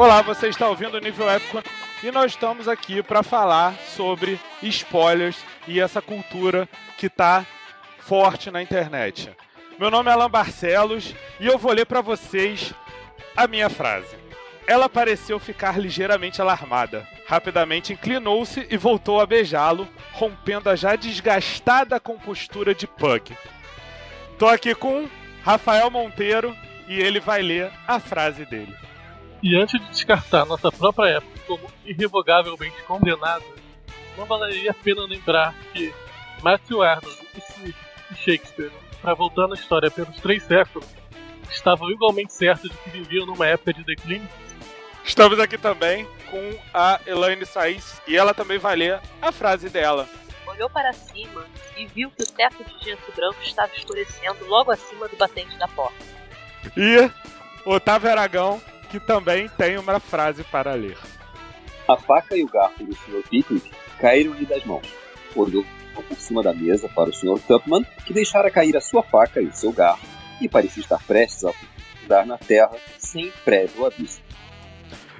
Olá, você está ouvindo o Nível Épico e nós estamos aqui para falar sobre spoilers e essa cultura que está forte na internet. Meu nome é Alan Barcelos e eu vou ler para vocês a minha frase. Ela pareceu ficar ligeiramente alarmada. Rapidamente inclinou-se e voltou a beijá-lo, rompendo a já desgastada compostura de Pug. Tô aqui com Rafael Monteiro e ele vai ler a frase dele. E antes de descartar nossa própria época como irrevogavelmente condenada, não valeria a pena lembrar que Matthew Arnold e Smith e Shakespeare, para voltar na história pelos três séculos, estavam igualmente certos de que viviam numa época de declínio? Estamos aqui também com a Elaine Saiz e ela também vai ler a frase dela. Olhou para cima e viu que o teto de gesso branco estava escurecendo logo acima do batente da porta. E Otávio Aragão que também tem uma frase para ler. A faca e o garfo do Sr. Pickwick caíram-lhe das mãos. Olhou por cima da mesa para o Sr. Tupman, que deixara cair a sua faca e o seu garfo, e parecia estar prestes a dar na terra sem prévio aviso.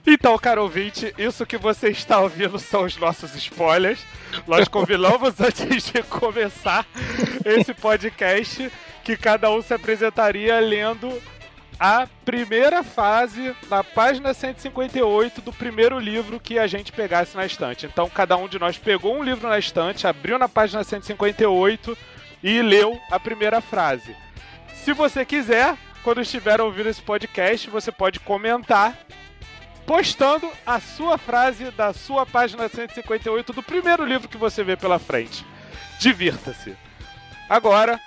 Então, caro ouvinte, isso que você está ouvindo são os nossos spoilers. Nós combinamos antes de começar esse podcast que cada um se apresentaria lendo a primeira fase na página 158 do primeiro livro que a gente pegasse na estante. Então, cada um de nós pegou um livro na estante, abriu na página 158 e leu a primeira frase. Se você quiser, quando estiver ouvindo esse podcast, você pode comentar postando a sua frase da sua página 158 do primeiro livro que você vê pela frente. Divirta-se. Agora,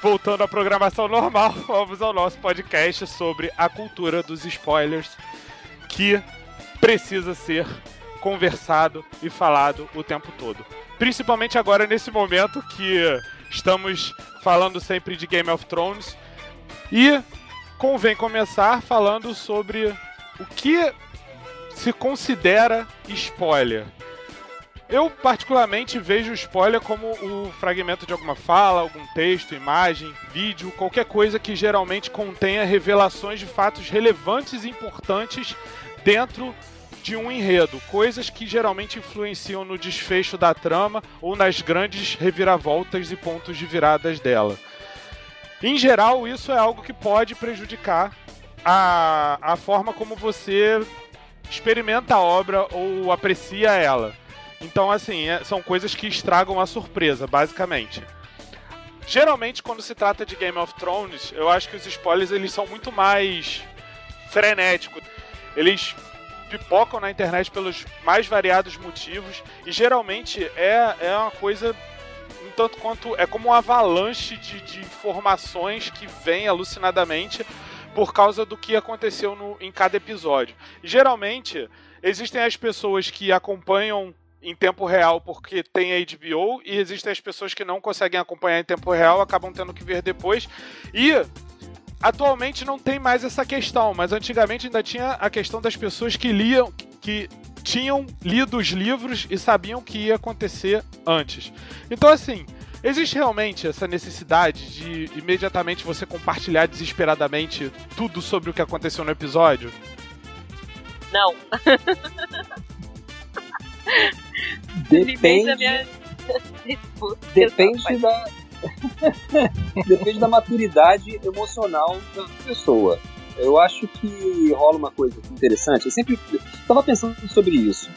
voltando à programação normal, vamos ao nosso podcast sobre a cultura dos spoilers que precisa ser conversado e falado o tempo todo. Principalmente agora nesse momento que estamos falando sempre de Game of Thrones e convém começar falando sobre o que se considera spoiler. Eu, particularmente, vejo o spoiler como o fragmento de alguma fala, algum texto, imagem, vídeo, qualquer coisa que geralmente contenha revelações de fatos relevantes e importantes dentro de um enredo, coisas que geralmente influenciam no desfecho da trama ou nas grandes reviravoltas e pontos de viradas dela. Em geral, isso é algo que pode prejudicar a, a forma como você experimenta a obra ou aprecia ela. Então, assim, é, são coisas que estragam a surpresa, basicamente. Geralmente, quando se trata de Game of Thrones, eu acho que os spoilers eles são muito mais frenéticos. Eles pipocam na internet pelos mais variados motivos e geralmente é, é uma coisa um tanto quanto é como uma avalanche de, de informações que vem alucinadamente por causa do que aconteceu no, em cada episódio. Geralmente existem as pessoas que acompanham em tempo real porque tem a HBO e existem as pessoas que não conseguem acompanhar em tempo real, acabam tendo que ver depois. E atualmente não tem mais essa questão, mas antigamente ainda tinha a questão das pessoas que liam, que tinham lido os livros e sabiam que ia acontecer antes. Então assim, existe realmente essa necessidade de imediatamente você compartilhar desesperadamente tudo sobre o que aconteceu no episódio? Não. Depende. Depende da. Depende da maturidade emocional da pessoa. Eu acho que rola uma coisa interessante. Eu sempre estava pensando sobre isso.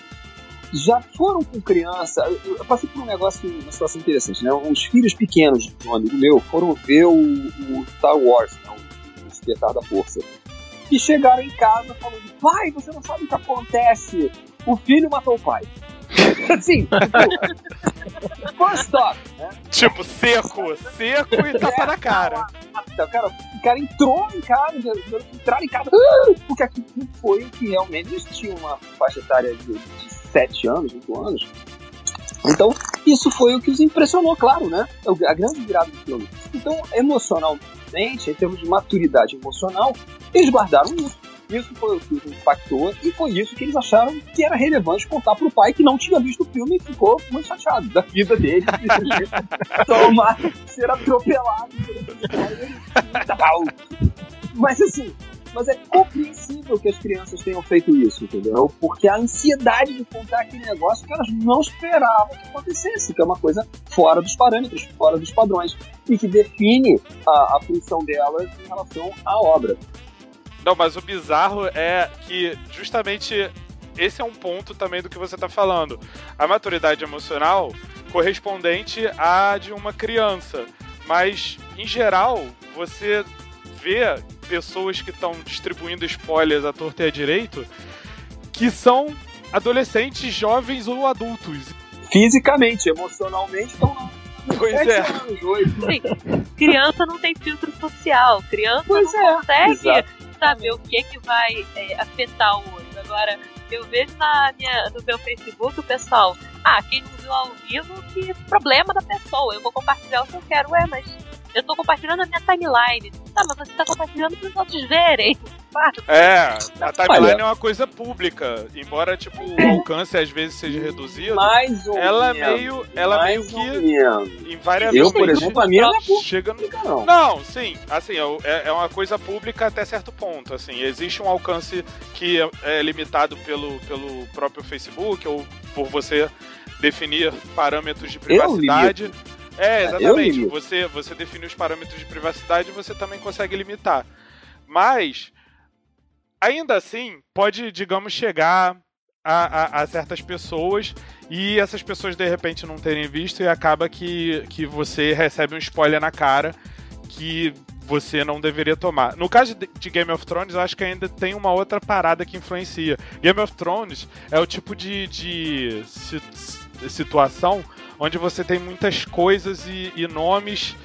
Já foram com criança. Eu passei por um negócio, uma situação interessante, né? Os filhos pequenos de um amigo meu foram ver o, o Star Wars, né? o Despertar da Força. E chegaram em casa falando: pai, você não sabe o que acontece. O filho matou o pai. Assim, tipo, first stop, né? Tipo, seco, seco e tapa na cara. Então, cara, o cara entrou em casa, entraram em casa, ah! porque aqui foi o que realmente existia uma faixa etária de, de 7 anos, 8 anos. Então, isso foi o que os impressionou, claro, né? A grande virada do filme. Então, emocionalmente, em termos de maturidade emocional, eles guardaram isso. Isso foi o que impactou e foi isso que eles acharam que era relevante contar pro pai que não tinha visto o filme e ficou muito chateado da vida dele. tomar ser atropelado Mas assim, Mas é compreensível que as crianças tenham feito isso, entendeu? Porque a ansiedade de contar aquele negócio que elas não esperavam que acontecesse, que é uma coisa fora dos parâmetros, fora dos padrões, e que define a, a função delas em relação à obra. Não, mas o bizarro é que justamente esse é um ponto também do que você está falando. A maturidade emocional correspondente à de uma criança. Mas, em geral, você vê pessoas que estão distribuindo spoilers à torta e à direito que são adolescentes, jovens ou adultos. Fisicamente, emocionalmente, estão lá. Pois é. anos. Sim, criança não tem filtro social. Criança Pois não é, consegue exato. Saber o que, que vai é, afetar o outro. Agora, eu vejo na minha, no meu Facebook o pessoal, ah, quem não viu ao vivo, que problema da pessoa. Eu vou compartilhar o que eu quero. Ué, mas eu tô compartilhando a minha timeline. Tá, mas você tá compartilhando para os outros verem. É, a timeline Olha. é uma coisa pública. Embora, tipo, o alcance às vezes seja reduzido, Mais ou ela é menos. meio. Ela mais meio ou que. menos. Invariavelmente. Eu, por exemplo, a minha não é chega no. não. Não, sim, assim, é, é uma coisa pública até certo ponto, assim, existe um alcance que é, é limitado pelo, pelo próprio Facebook ou por você definir parâmetros de privacidade. É, exatamente. Você, você define os parâmetros de privacidade e você também consegue limitar. Mas, ainda assim, pode, digamos, chegar a, a- a certas pessoas e essas pessoas de repente não terem visto e acaba que, que você recebe um spoiler na cara que você não deveria tomar. No caso de Game of Thrones, eu acho que ainda tem uma outra parada que influencia. Game of Thrones é o tipo de, de si- situação onde você tem muitas coisas e, e nomes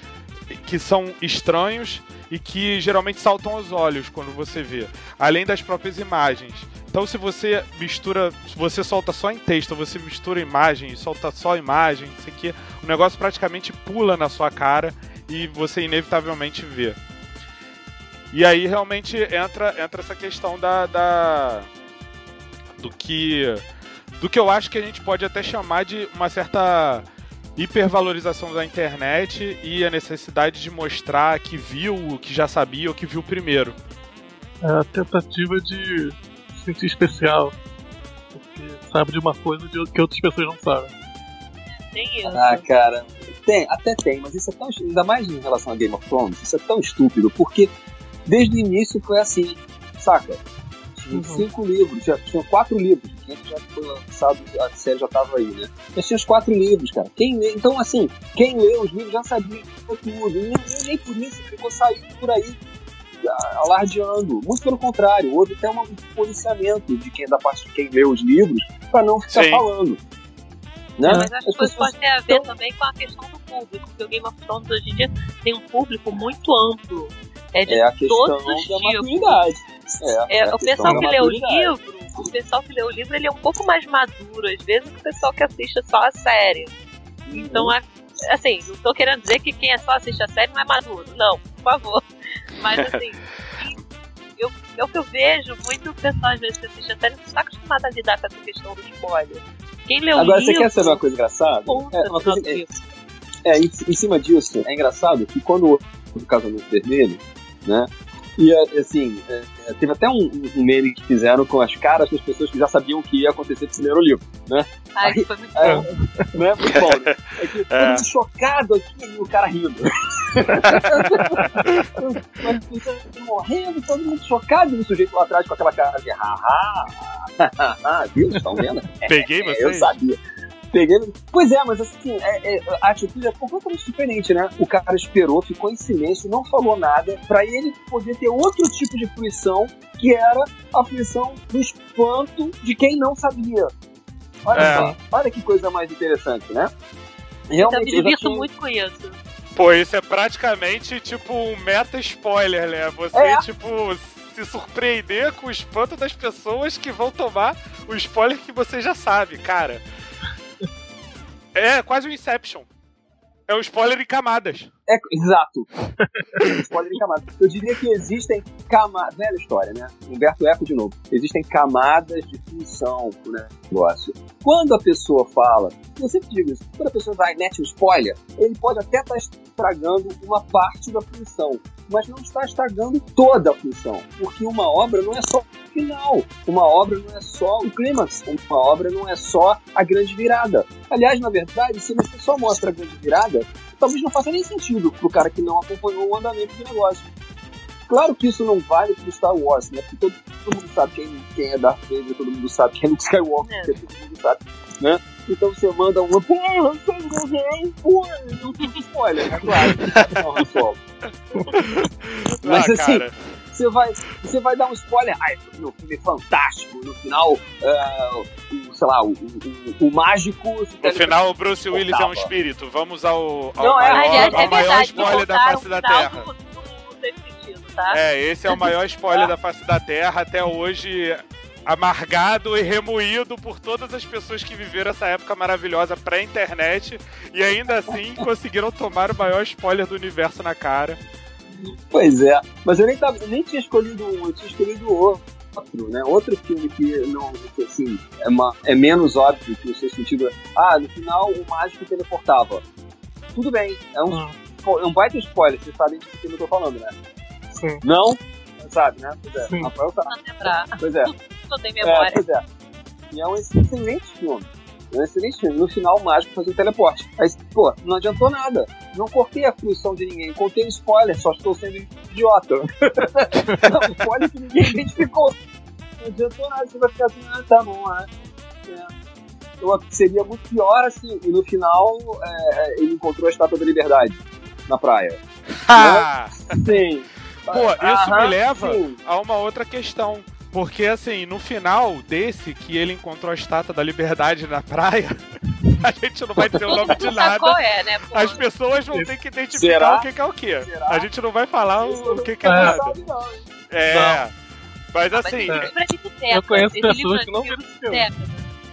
que são estranhos e que geralmente saltam aos olhos quando você vê, além das próprias imagens. Então, se você mistura, se você solta só em texto, você mistura imagem solta só imagem, não sei o que, o negócio praticamente pula na sua cara e você inevitavelmente vê. E aí realmente entra, entra essa questão da, da do que do que eu acho que a gente pode até chamar de uma certa hipervalorização da internet e a necessidade de mostrar que viu o que já sabia ou que viu primeiro. É a tentativa de se sentir especial. Porque sabe de uma coisa que outras pessoas não sabem. Tem isso. Ah, cara. Tem, até tem, mas isso é tão. Ainda mais em relação a Game of Thrones, isso é tão estúpido, porque desde o início foi assim, saca? Uhum. cinco livros, tinha, tinha quatro livros, que já foi lançado, a série já tava aí, né? Mas tinha os quatro livros, cara. Quem lê, então, assim, quem lê os livros já sabia tudo, e nem, nem por isso ficou saindo por aí alardeando. Muito pelo contrário, houve até um policiamento de quem, da parte de quem lê os livros para não ficar Sim. falando. Né? Mas acho que isso pode ter a ver estão- também com a questão do público, porque o Game of Thrones hoje em dia tem um público muito amplo. É de É a questão todos os da tipos. maturidade. É, É, a o pessoal que lê o livro, o pessoal que lê o livro, ele é um pouco mais maduro, às vezes, que o pessoal que assiste só a série. Então, é, assim, não tô querendo dizer que quem é só assiste a série não é maduro. Não, por favor. Mas, assim, eu, é o que eu vejo, muito pessoal, às vezes, que assiste a série, não está acostumado a lidar com essa questão do spoiler. Quem lê o Agora, livro... você quer saber uma coisa engraçada? É, uma coisa, é, é, em, em cima disso, é engraçado que quando o casamento vermelho, né? E é, assim, é, é, teve até um, um- um meme que fizeram com as caras das pessoas que já sabiam o que ia acontecer se leram o livro, Ai, foi muito É, bom. né? Muito bom, né? É que todo É. mundo chocado aqui e o cara rindo. As pessoas morrendo, todo mundo chocado e o sujeito lá atrás com aquela cara de haha, haha, viu? Estão vendo? Peguei É, você? eu sabia. Peguei. Pois é, mas assim, é- é, a atitude é completamente diferente, né? O cara esperou, ficou em silêncio, não falou nada, pra ele poder ter outro tipo de fruição, que era a fruição do espanto de quem não sabia. Olha É. só, olha que coisa mais interessante, né? Eu Realmente, me eu já divirto tinha- muito com isso. Pô, isso é praticamente tipo um meta spoiler, né? Você, É. tipo, se surpreender com o espanto das pessoas que vão tomar o spoiler que você já sabe, cara. É quase um Inception. É um spoiler em camadas. É, exato. Spoiler em camada. Eu diria que existem camadas. Velha história, né? Humberto Eco de novo. Existem camadas de função pro negócio. Quando a pessoa fala, eu sempre digo isso, quando a pessoa vai mete um spoiler, ele pode até estar estragando uma parte da função. mas não está estragando toda a função. Porque uma obra não é só final, uma obra não é só o clímax, uma obra não é só a grande virada. Aliás, na verdade, se você só mostra a grande virada, talvez não faça nem sentido pro cara que não acompanhou o andamento do negócio. Claro que isso não vale pro Star Wars, né? Porque todo, todo mundo sabe quem, quem é Darth Vader, todo mundo sabe quem é Luke Skywalker, É. todo mundo sabe, né? Então você manda uma, porra, você não ganhou, porra, não tem spoiler, né? Claro, não, Han Solo. Mas ah, assim, cara. Você vai, você vai dar um spoiler, ai, no filme é fantástico, no final, é, o, sei lá, o, o, o mágico... No final, o Bruce Willis é um espírito. Vamos ao, ao Não, é- maior, Aliás, ao é maior verdade, spoiler da face da Terra. do- do- do sexto sentido, tá? É, esse é o maior spoiler da face da Terra até hoje. Amargado e remoído por todas as pessoas que viveram essa época maravilhosa pré-internet e ainda assim conseguiram tomar o maior spoiler do universo na cara. Pois é, mas eu nem, tava, nem tinha escolhido um, eu tinha escolhido outro, né? Outro filme que não, que, assim, é, uma, é menos óbvio que o seu sentido. Ah, no final o mágico teleportava. Tudo bem, é um, Hum. é um baita spoiler, vocês sabem de que filme eu tô falando, né? Sim. Não? Sabe, né? Pois é. Sim. Rafael sabe. Lembrar. Pois é. Não tem É, memória. pois é. E é um excelente filme. É um excelente filme. No final, o mágico faz um teleporte. Aí, pô, não adiantou nada. Não cortei a fruição de ninguém. Contei um spoiler, só estou sendo idiota. não, spoiler que ninguém identificou. Não adiantou nada. Você vai ficar assim, ah, tá bom, é. é. Seria muito pior assim. E no final, é, ele encontrou a estátua da liberdade na praia. Ah! Sim. Pô, isso Aham, me leva sim. a uma outra questão. Porque, assim, no final desse, que ele encontrou a estátua da liberdade na praia, a gente não vai dizer o nome de nada. qual é, né? Pô? As pessoas vão ter que identificar Será? o que, é o que. Será? A gente não vai falar Isso o, o não que, que é nada. não? É. Mas Mas assim, esse livro é. Eu conheço pessoas que não viram esse filme.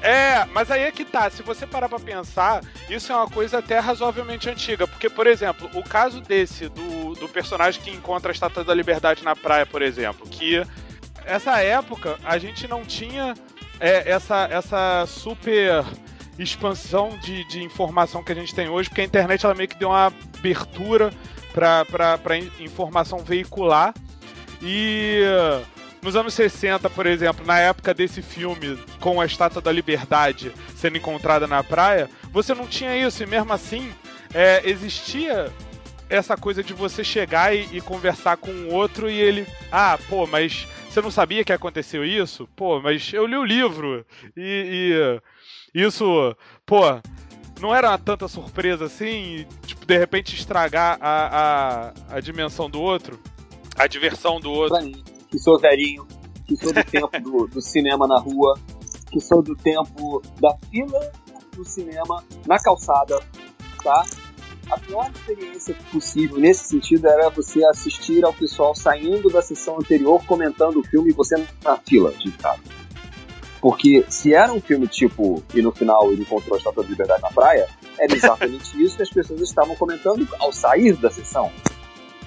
É, mas aí é que tá. Se você parar pra pensar, isso é uma coisa até razoavelmente antiga. Porque, por exemplo, o caso desse, do, do personagem que encontra a Estátua da Liberdade na praia, por exemplo, que essa época a gente não tinha é, essa, essa super expansão de, de informação que a gente tem hoje, porque a internet ela meio que deu uma abertura in- informação veicular. E nos anos 60, por exemplo, na época desse filme com a Estátua da Liberdade sendo encontrada na praia, você não tinha isso, e mesmo assim é, existia essa coisa de você chegar e, e conversar com o outro e ele. Ah, pô, mas você não sabia que aconteceu isso? Pô, mas eu li o livro e, e isso, pô, não era tanta surpresa assim, tipo, de repente estragar a, a, a dimensão do outro, a diversão do outro. pra mim, que sou velhinho, que sou do tempo do, do cinema na rua, que sou do tempo da fila do cinema na calçada, tá? A pior experiência possível nesse sentido era você assistir ao pessoal saindo da sessão anterior comentando o filme e você na fila de casa. Porque se era um filme tipo, e no final ele encontrou a Estátua da Liberdade na praia, era exatamente isso que as pessoas estavam comentando ao sair da sessão.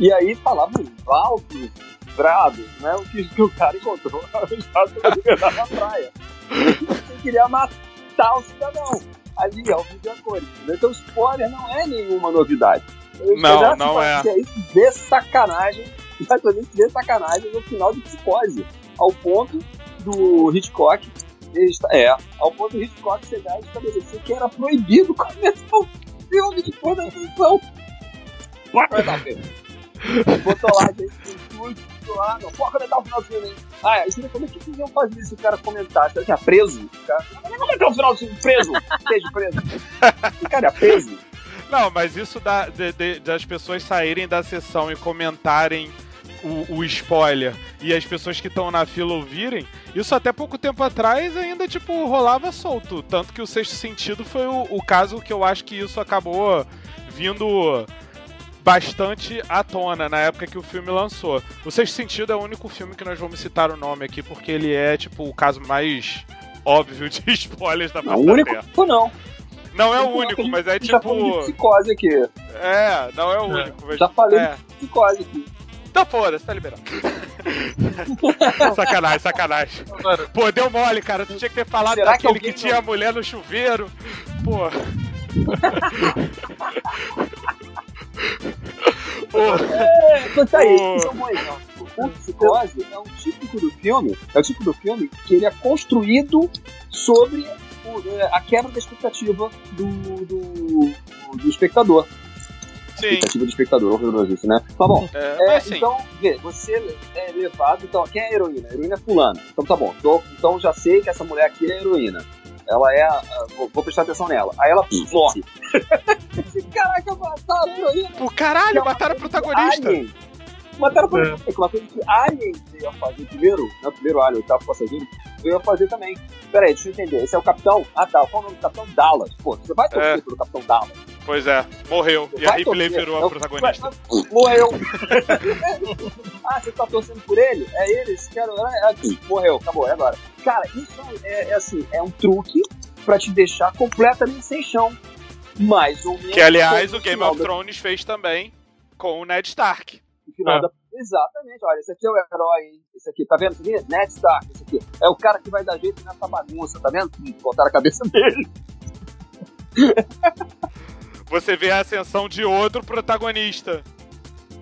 E aí falavam altos, brados, né? O que, que o cara encontrou a Estátua da Liberdade na praia. Você queria matar o cidadão. Ali, ao vivo a cores. Então, spoiler não é nenhuma novidade. Eu Não, não é. fazia isso de sacanagem, exatamente de sacanagem no final de Psicose. Ao ponto do Hitchcock, é, ao ponto do Hitchcock chegar e estabelecer que era proibido começar o filme depois da sessão. Vai dar pena. Botou lá, gente, com tudo, lá, não, pode comentar o final do filme, hein? Ah, isso como é que vocês iam fazer se o cara comentasse? Será que é preso? Cara, como é é? Preso! Preso! Cara é preso! Não, mas isso da, de- de- das pessoas saírem da sessão e comentarem o, o spoiler e as pessoas que estão na fila ouvirem, isso até pouco tempo atrás ainda, tipo, rolava solto. Tanto que o Sexto Sentido foi o, o caso que eu acho que isso acabou vindo bastante à tona na época que o filme lançou. O Sexto Sentido é o único filme que nós vamos citar o nome aqui, porque ele é, tipo, o caso mais óbvio de spoilers da Não, o único Terra. não. Não é o único, mas é já tá falando de tipo. psicose aqui. É, não é o É. único. Mas... Já falei É. de psicose aqui. Então foda-se, tá liberado. sacanagem, sacanagem. Agora, Pô, deu mole, cara. Tu tinha que ter falado Será que daquele que, alguém tinha não- a mulher no chuveiro. Pô. É, então tá aí, isso é um bom exemplo. O Psicose é um típico do filme, é o tipo do filme que ele é construído sobre o- é, a quebra da expectativa do, do, do espectador. Sim. Expectativa do espectador, horroroso isso, né? Tá bom. É, É, então, vê, você é levado. Então, quem é a heroína? A heroína é fulano. Então tá bom. Tô- então já sei que essa mulher aqui é a heroína. Ela é. vou, vou prestar atenção nela. Aí ela morre. Caraca, mataram a heroína. Pô, caralho, Que é mataram o protagonista. Alien. Mataram o É. protagonista. que Uma coisa que Alien veio a fazer primeiro, né? O primeiro Alien, o oitavo passageiro, veio a fazer também. Pera aí, deixa eu entender. Esse é o Capitão. Ah tá, qual é o nome do Capitão Dallas? Pô, você vai torcer É. pelo Capitão Dallas. Pois é, morreu. E a Ripley virou a protagonista. Morreu. ah, você tá torcendo por ele? É ele? Esse cara é aqui. Morreu, acabou, é agora. Cara, isso é, é assim, é um truque pra te deixar completamente sem chão. Mais ou menos. Que, aliás, o Game of da- Thrones fez também com o Ned Stark. É. da- Exatamente, olha, esse aqui é o herói, hein? Esse aqui, tá vendo? Esse aqui, Ned Stark, esse aqui. É o cara que vai dar jeito nessa bagunça, tá vendo? Botaram a cabeça dele. Você vê a ascensão de outro protagonista.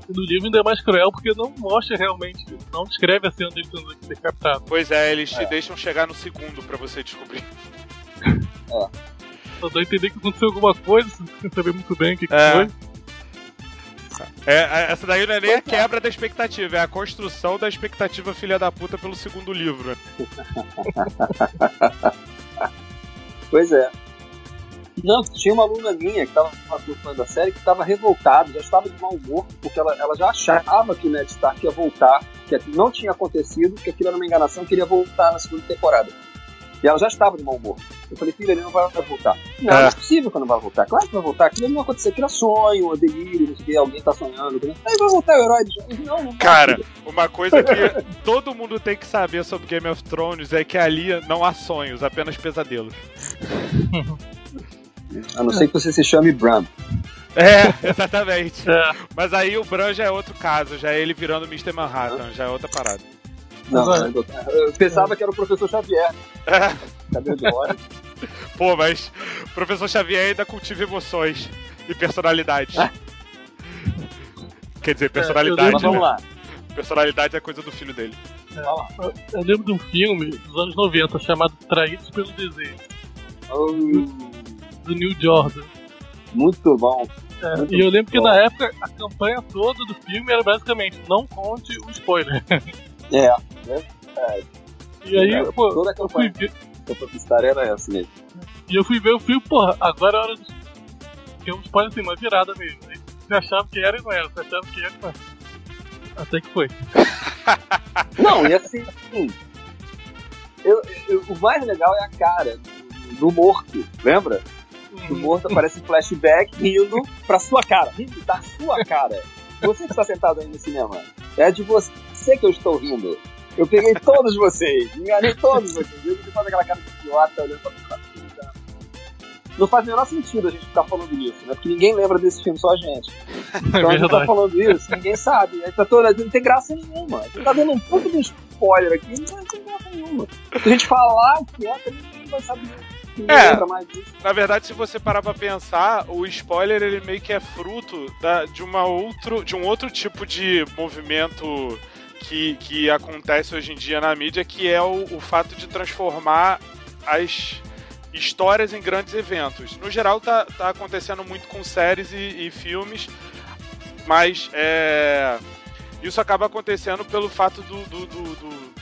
No livro ainda é mais cruel porque não mostra realmente, não descreve a cena dele sendo decapitado. Pois é, eles te É. deixam chegar no segundo pra você descobrir. Só dá a entender que aconteceu alguma coisa, sem saber muito bem o que, que É. foi. É, é, essa daí não é nem a quebra da expectativa, é a construção da expectativa filha da puta pelo segundo livro. Pois é. Não, tinha uma aluna minha que tava participando da série que estava revoltada, já estava de mau humor, porque ela, ela já achava que o Ned Stark ia voltar, que aquilo não tinha acontecido, que aquilo era uma enganação, que ele ia voltar na segunda temporada. E ela já estava de mau humor. Eu falei, filha, ele não vai voltar. Não, É. não é possível que não vai voltar. Claro que vai voltar. Aquilo não vai acontecer. Aquilo é sonho, é delírio, não sei o que, alguém tá sonhando. Aí vai voltar o herói de Não, não vai. Cara, uma coisa que todo mundo tem que saber sobre Game of Thrones é que ali não há sonhos, apenas pesadelos. A não ser que você se chame Bram. É, exatamente. É, Mas aí o Bran já é outro caso, já é ele virando Mr. Manhattan, já é outra parada. Não, eu pensava que era o professor Xavier. É, Cabelo de hora. pô, mas o professor Xavier ainda cultiva emoções e personalidade. Quer dizer, personalidade. Mas vamos né? lá. Personalidade é coisa do filho dele. Lá. eu lembro de um filme dos anos 90 chamado Traídos pelo Desejo, Oh, do Neil Jordan. muito bom. É, Muito e eu lembro que bom. na época a campanha toda do filme era basicamente não conte o spoiler. É, E aí, É, pô, toda a eu fui campanha ver, era essa mesmo. e eu fui ver o filme, porra, agora é hora do. Que é um spoiler assim, uma virada mesmo. Aí Você achava que era e não era, você achava que era e não era. Até que foi. Não, e assim, hum, eu, eu- o mais legal é a cara do, do morto, lembra? O morto aparece em flashback rindo pra sua cara, rindo da sua cara. Você que está sentado aí no cinema, é de você que eu estou rindo. Eu peguei todos vocês, enganei todos vocês. Eu você faz aquela cara de idiota olhando pra. Não faz o menor sentido a gente ficar falando isso, né? Porque ninguém lembra desse filme, só a gente. É Então a gente tá falando isso, ninguém sabe. Aí tá toda, não tem graça nenhuma. Você tá dando um pouco de spoiler aqui, não tem graça nenhuma. Se a gente falar que é, também ninguém vai saber. É. Na verdade, se você parar pra pensar, o spoiler ele meio que é fruto da- de, uma outro, de um outro tipo de movimento que, que acontece hoje em dia na mídia, que é o, o fato de transformar as histórias em grandes eventos. No geral, tá, tá acontecendo muito com séries e, e filmes, mas é, isso acaba acontecendo pelo fato do, do- do- do-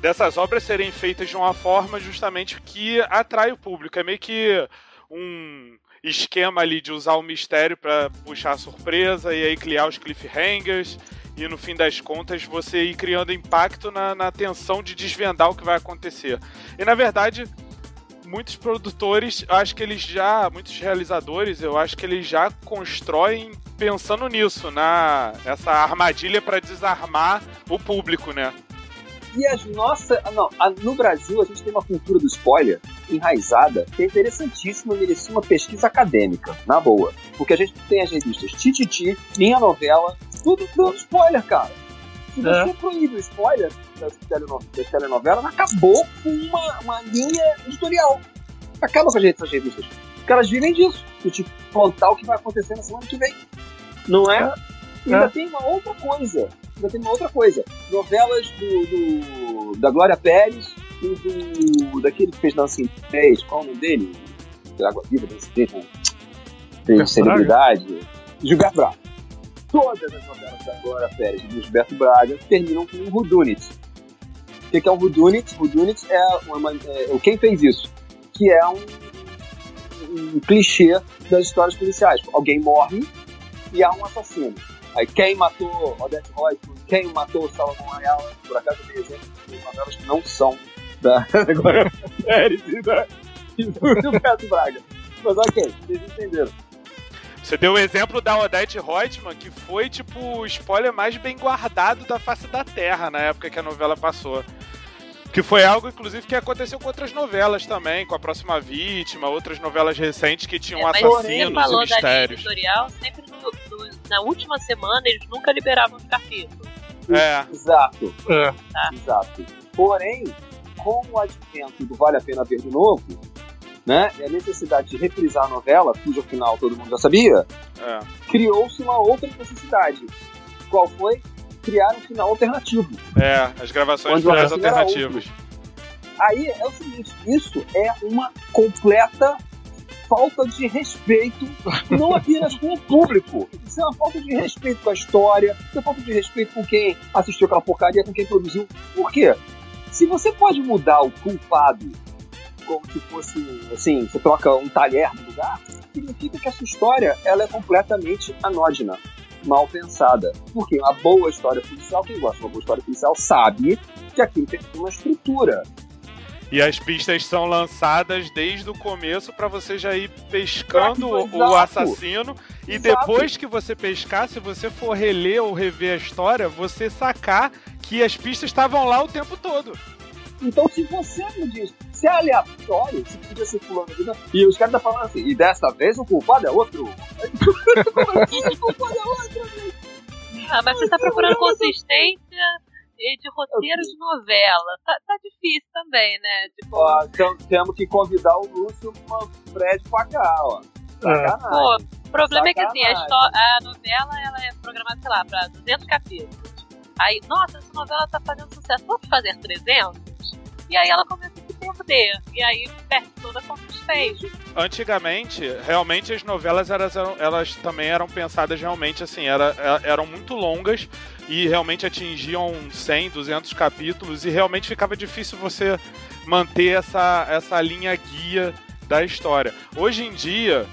dessas obras serem feitas de uma forma justamente que atrai o público. É meio que um esquema ali de usar o mistério para puxar a surpresa e aí criar os cliffhangers e no fim das contas você ir criando impacto na, na tensão de desvendar o que vai acontecer. E na verdade, muitos produtores, eu acho que eles já, muitos realizadores, eu acho que eles já constroem pensando nisso, na essa armadilha para desarmar o público, né? E as nossas. Não, a- no Brasil a gente tem uma cultura do spoiler enraizada que é interessantíssima e merecia uma pesquisa acadêmica, na boa. Porque a gente tem as revistas Tititi, Minha Novela, tudo dando spoiler, cara. Se É. você proíbe o spoiler das, teleno, das telenovelas, acabou com uma, uma linha editorial. Acaba com as essas revistas. Porque elas vivem disso. De te contar o que vai acontecer na semana que vem. Não é? E ainda tem uma outra coisa. Ainda tem uma outra coisa. Novelas do, do da Glória Pérez e do. daquele que fez em Pés, qual é o nome dele? Água Viva, Pés, né? Tem celebridade. Gilberto Braga. Todas as novelas da Glória Pérez e do Gilberto Braga terminam com um Rudunit. O que é um Rudunit? Rudunit é, uma, é quem fez isso, que é um, um clichê das histórias policiais. Alguém morre e há um assassino. Aí quem matou Odette Reutemann, quem matou Salomão Ayala, por acaso tem exemplos de novelas que não são da Glória Pérez e, da, e do Gilberto Braga. Mas ok, vocês entenderam. Você deu o exemplo da Odette Reutemann, que foi, tipo, o spoiler mais bem guardado da face da Terra na época que a novela passou. Que foi algo, inclusive, que aconteceu com outras novelas também, com a próxima vítima, outras novelas recentes que tinham é, assassinos mas e mistérios. editorial, sempre no, na última semana eles nunca liberavam os capítulos. É. Exato. É. Tá. Exato. Porém, com o advento do Vale a Pena Ver de Novo, né, e a necessidade de reprisar a novela, cujo final todo mundo já sabia, É. criou-se uma outra necessidade. Qual foi? Criar um final alternativo. É, as gravações o finais alternativas. Aí é o seguinte, isso é uma completa falta de respeito, não apenas com o público. Isso é uma falta de respeito com a história, isso é uma falta de respeito com quem assistiu aquela porcaria, com quem produziu. Por quê? Se você pode mudar o culpado como se fosse, assim, você troca um talher no lugar, significa que essa história ela é completamente anódina, mal pensada. Porque uma boa história policial, quem gosta de uma boa história policial sabe que aquilo tem uma estrutura. E as pistas são lançadas desde o começo para você já ir pescando Exato. o, assassino. E Exato. depois que você pescar, se você for reler ou rever a história, você sacar que as pistas estavam lá o tempo todo. Então, se você me diz, se é aleatório, se podia ser fulano né? e os caras estão falando assim, e dessa vez o culpado é outro. Como assim o culpado é outro? Ah, mas você tá procurando consistência e de roteiro de novela. Tá, tá difícil também, né? Tipo, Ó, então temos que convidar o Lúcio Manfred pra cá, ó. Sacanagem. pô, o problema é que assim, a, a novela ela é programada, sei lá, pra 200 capítulos. Aí, nossa, essa novela tá fazendo sucesso, vamos fazer 300? E aí ela começa a se perder. E aí perde toda a consistência. Antigamente, realmente as novelas elas, eram- elas também eram pensadas realmente assim, era, é- eram muito longas e realmente atingiam 100, 200 capítulos e realmente ficava difícil você manter essa, essa linha guia da história. Hoje em dia,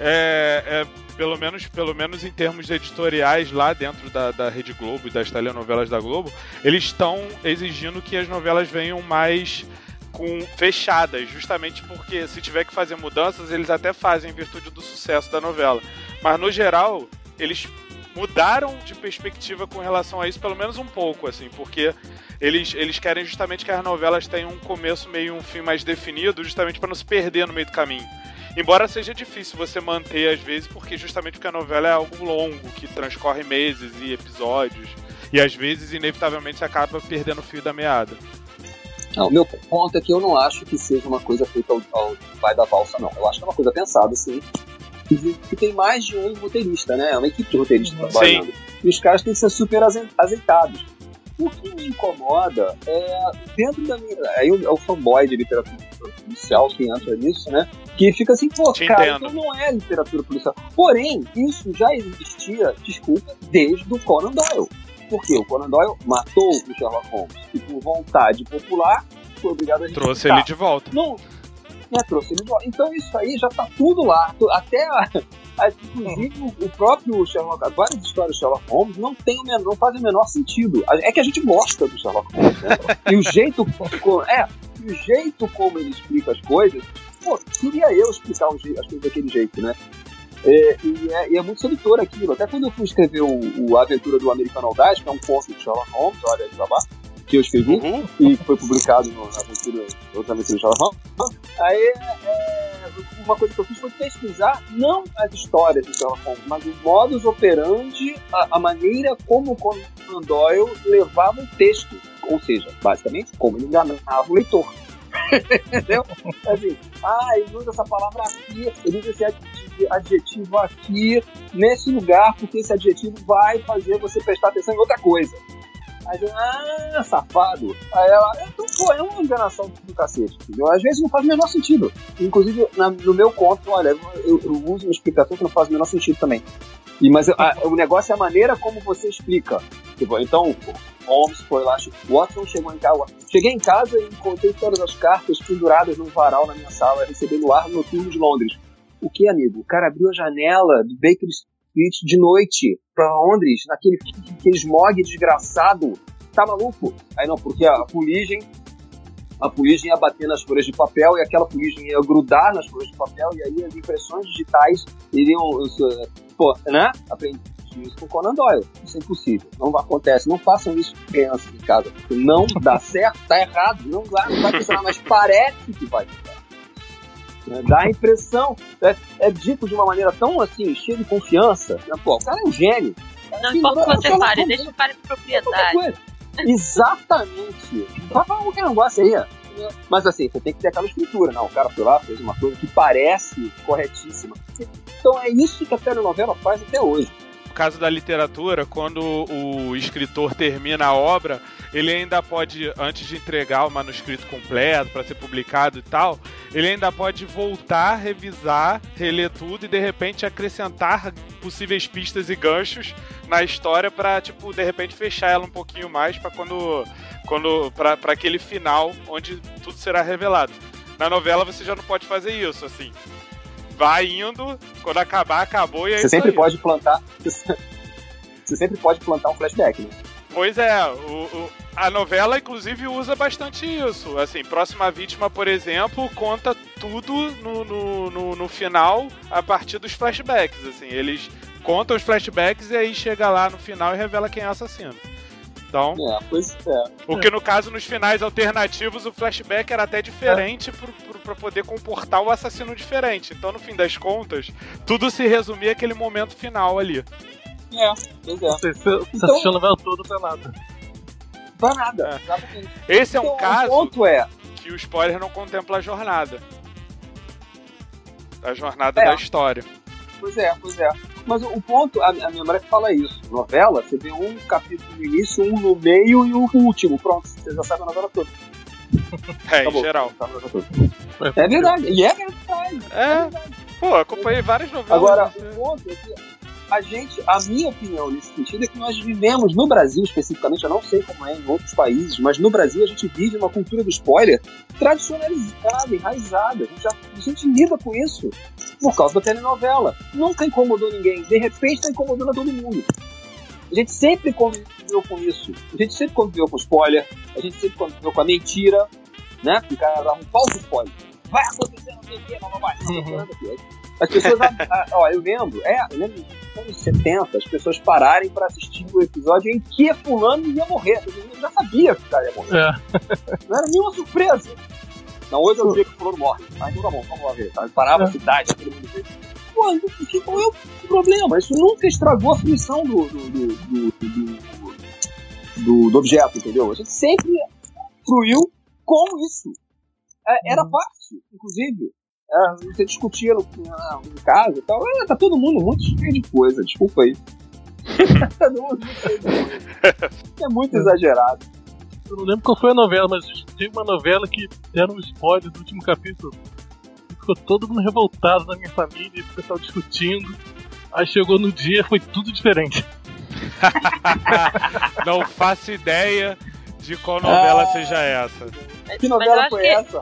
é, é, pelo, menos, pelo menos em termos editoriais lá dentro da, da Rede Globo e das telenovelas da Globo, eles estão exigindo que as novelas venham mais com fechadas, justamente porque se tiver que fazer mudanças, eles até fazem em virtude do sucesso da novela. Mas no geral, eles mudaram de perspectiva com relação a isso, pelo menos um pouco, assim, porque eles, eles querem justamente que as novelas tenham um começo meio um fim mais definido, justamente para não se perder no meio do caminho. Embora seja difícil você manter às vezes, porque justamente porque a novela é algo longo, que transcorre meses e episódios, e às vezes inevitavelmente você acaba perdendo o fio da meada. Não, meu ponto é que eu não acho que seja uma coisa feita ao, ao vai da valsa, não. Eu acho que é uma coisa pensada, assim. Que tem mais de um roteirista, né? É uma equipe de roteiristas Sim. trabalhando. E os caras têm que ser super aze- azeitados. O que me incomoda é, dentro da minha. Aí é o fanboy de literatura policial que entra nisso, né? Que fica assim, pô, Te cara, entendo. então não é literatura policial. Porém, isso já existia, desculpa, desde o Conan Doyle. Porque o Conan Doyle matou o Sherlock Holmes. E por vontade popular, foi obrigado a gente Trouxe ele de volta. Não, né. Então isso aí já tá tudo lá. Até, a, a- inclusive, o, o próprio Sherlock, várias histórias do Sherlock Holmes não, tem não fazem o menor sentido. É que a gente gosta do Sherlock Holmes, né? e o jeito é, o jeito como ele explica as coisas, pô, queria eu explicar as coisas daquele jeito, né? É, e, é, e é muito sedutor aquilo. Até quando eu fui escrever o, o Aventura do Americano Audaz, que é um conto de Sherlock Holmes, olha aí baixo, que eu escrevi, Uhul. e foi publicado no, na aventura, outra aventura de Sherlock. Aí, é, uma coisa que eu fiz foi pesquisar não as histórias de Sherlock Holmes, mas o modus operandi, a, a maneira como o Conan Doyle levava o texto. Ou seja, basicamente, como ele enganava o leitor. Entendeu? Assim, ah, ele usa essa palavra aqui, ele usa esse adjetivo aqui, nesse lugar, porque esse adjetivo vai fazer você prestar atenção em outra coisa. Aí eu, ah, safado. Aí ela, então, pô, é uma enganação do cacete, entendeu? Às vezes não faz o menor sentido. Inclusive, na, no meu conto, olha, eu, eu, uso uma explicação que não faz o menor sentido também. E, mas a, o negócio é a maneira como você explica. Tipo, então, Holmes foi lá, Watson chegou em casa. Cheguei em casa e encontrei todas as cartas penduradas num varal na minha sala, recebendo ar noturno de Londres. O que, amigo? O cara abriu a janela do Baker Street de noite para Londres, naquele aquele smog desgraçado. Tá maluco? Aí não, porque a fuligem a fuligem ia bater nas folhas de papel e aquela fuligem ia grudar nas folhas de papel e aí as impressões digitais iriam, pô, né? Aprendi isso com Conan Doyle. Isso é impossível. Não acontece. Não façam isso com crianças em casa. Não dá certo, tá errado. Não não vai funcionar, mas parece que vai funcionar. Né? Dá a impressão, é, é, dito de uma maneira tão assim, cheia de confiança. Né? Pô, o cara é um gênio. Não assim, importa o que você fale, deixa o cara de propriedade. Exatamente. Vai falar qualquer negócio aí. Mas assim, você tem que ter aquela estrutura, não? O cara foi lá, fez uma coisa que parece corretíssima. Então é isso que a telenovela faz até hoje caso da literatura, quando o escritor termina a obra, ele ainda pode, antes de entregar o manuscrito completo para ser publicado e tal, ele ainda pode voltar, revisar, reler tudo e de repente acrescentar possíveis pistas e ganchos na história para tipo de repente fechar ela um pouquinho mais para quando quando para aquele final onde tudo será revelado. Na novela você já não pode fazer isso, assim vai indo, quando acabar, acabou e é Você sempre aí. pode plantar. Você sempre pode plantar um flashback, né? Pois é, o, o, a novela, inclusive, usa bastante isso. Assim, Próxima Vítima, por exemplo, conta tudo no, no, no, no final a partir dos flashbacks. Assim, eles contam os flashbacks e aí chega lá no final e revela quem é o assassino. Então, é, pois é. O que no caso, nos finais alternativos, o flashback era até diferente é. para poder comportar o assassino diferente. Então, no fim das contas, tudo se resumia àquele momento final ali. É, pois é. Você, você então, assistiu a novela toda pra nada. Pra nada, é. Esse é um então, caso ponto é... que o spoiler não contempla a jornada. A jornada é. da história. Pois é, pois é. Mas o ponto, a, a minha mulher fala isso. Novela, você vê um capítulo no início, um no meio e o último. Pronto, você já sabe a novela toda. É, Acabou, em geral. É verdade, e é verdade. É, é verdade. Pô, acompanhei várias novelas. Agora, o ponto é que a gente, a minha opinião nesse sentido é que nós vivemos no Brasil especificamente, eu não sei como é em outros países, mas no Brasil a gente vive uma cultura do spoiler tradicionalizada, enraizada. A gente, já, a gente lida com isso por causa da telenovela. Nunca incomodou ninguém, de repente está incomodando a todo mundo. A gente sempre conviveu com isso. A gente sempre conviveu com spoiler, a gente sempre conviveu com a mentira, né? Porque o cara um falso spoiler. Vai acontecer, não sei o quê, não vai. Uhum. As pessoas, ó, eu lembro, é, eu lembro anos 70, as pessoas pararem para assistir o episódio em que fulano ia morrer. Eu já sabia que o cara ia morrer. É. Não era nenhuma surpresa. Não, hoje é o dia que o fulano morre. Ah, então tá bom, vamos lá ver. Tá? Parava é. a cidade, todo mundo vê. Pô, então, qual é o problema? Isso nunca estragou a fruição do, do, do, do, do, do objeto, entendeu? A gente sempre fruiu com isso. É, era uhum. parte, inclusive. É, você discutia no, na, em casa e tal. É, tá todo mundo muito cheio de coisa, desculpa aí. todo mundo muito cheio de coisa. É muito exagerado. Eu não lembro qual foi a novela, mas tem uma novela que deram um spoiler do último capítulo. Ficou todo mundo revoltado na minha família, o pessoal discutindo. Aí chegou no dia, foi tudo diferente. não faço ideia de qual novela ah, seja essa. Que novela foi que... essa?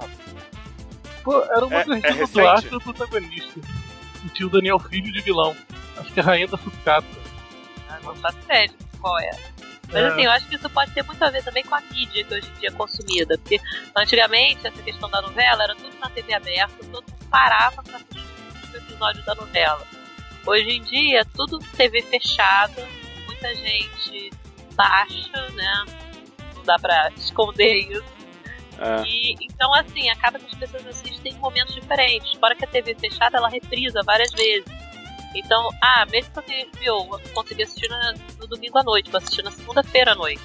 Pô, era uma é, é do Arthur protagonista. O tio Daniel Filho de vilão. Acho que é a Rainha da Sucata. Ah, não tá sério qual é. Mas é. assim, eu acho que isso pode ter muito a ver também com a mídia que hoje em dia é consumida. Porque antigamente, essa questão da novela era tudo na TV aberta, todo mundo parava pra assistir um episódio da novela. Hoje em dia, tudo TV fechada, muita gente baixa, né? Não dá pra esconder isso. É. E, então, assim, acaba que as pessoas assistem em momentos diferentes. Fora que a TV fechada, ela reprisa várias vezes. Então, ah, mesmo que eu viu, consegui assistir no, no domingo à noite, vou assistir na segunda-feira à noite.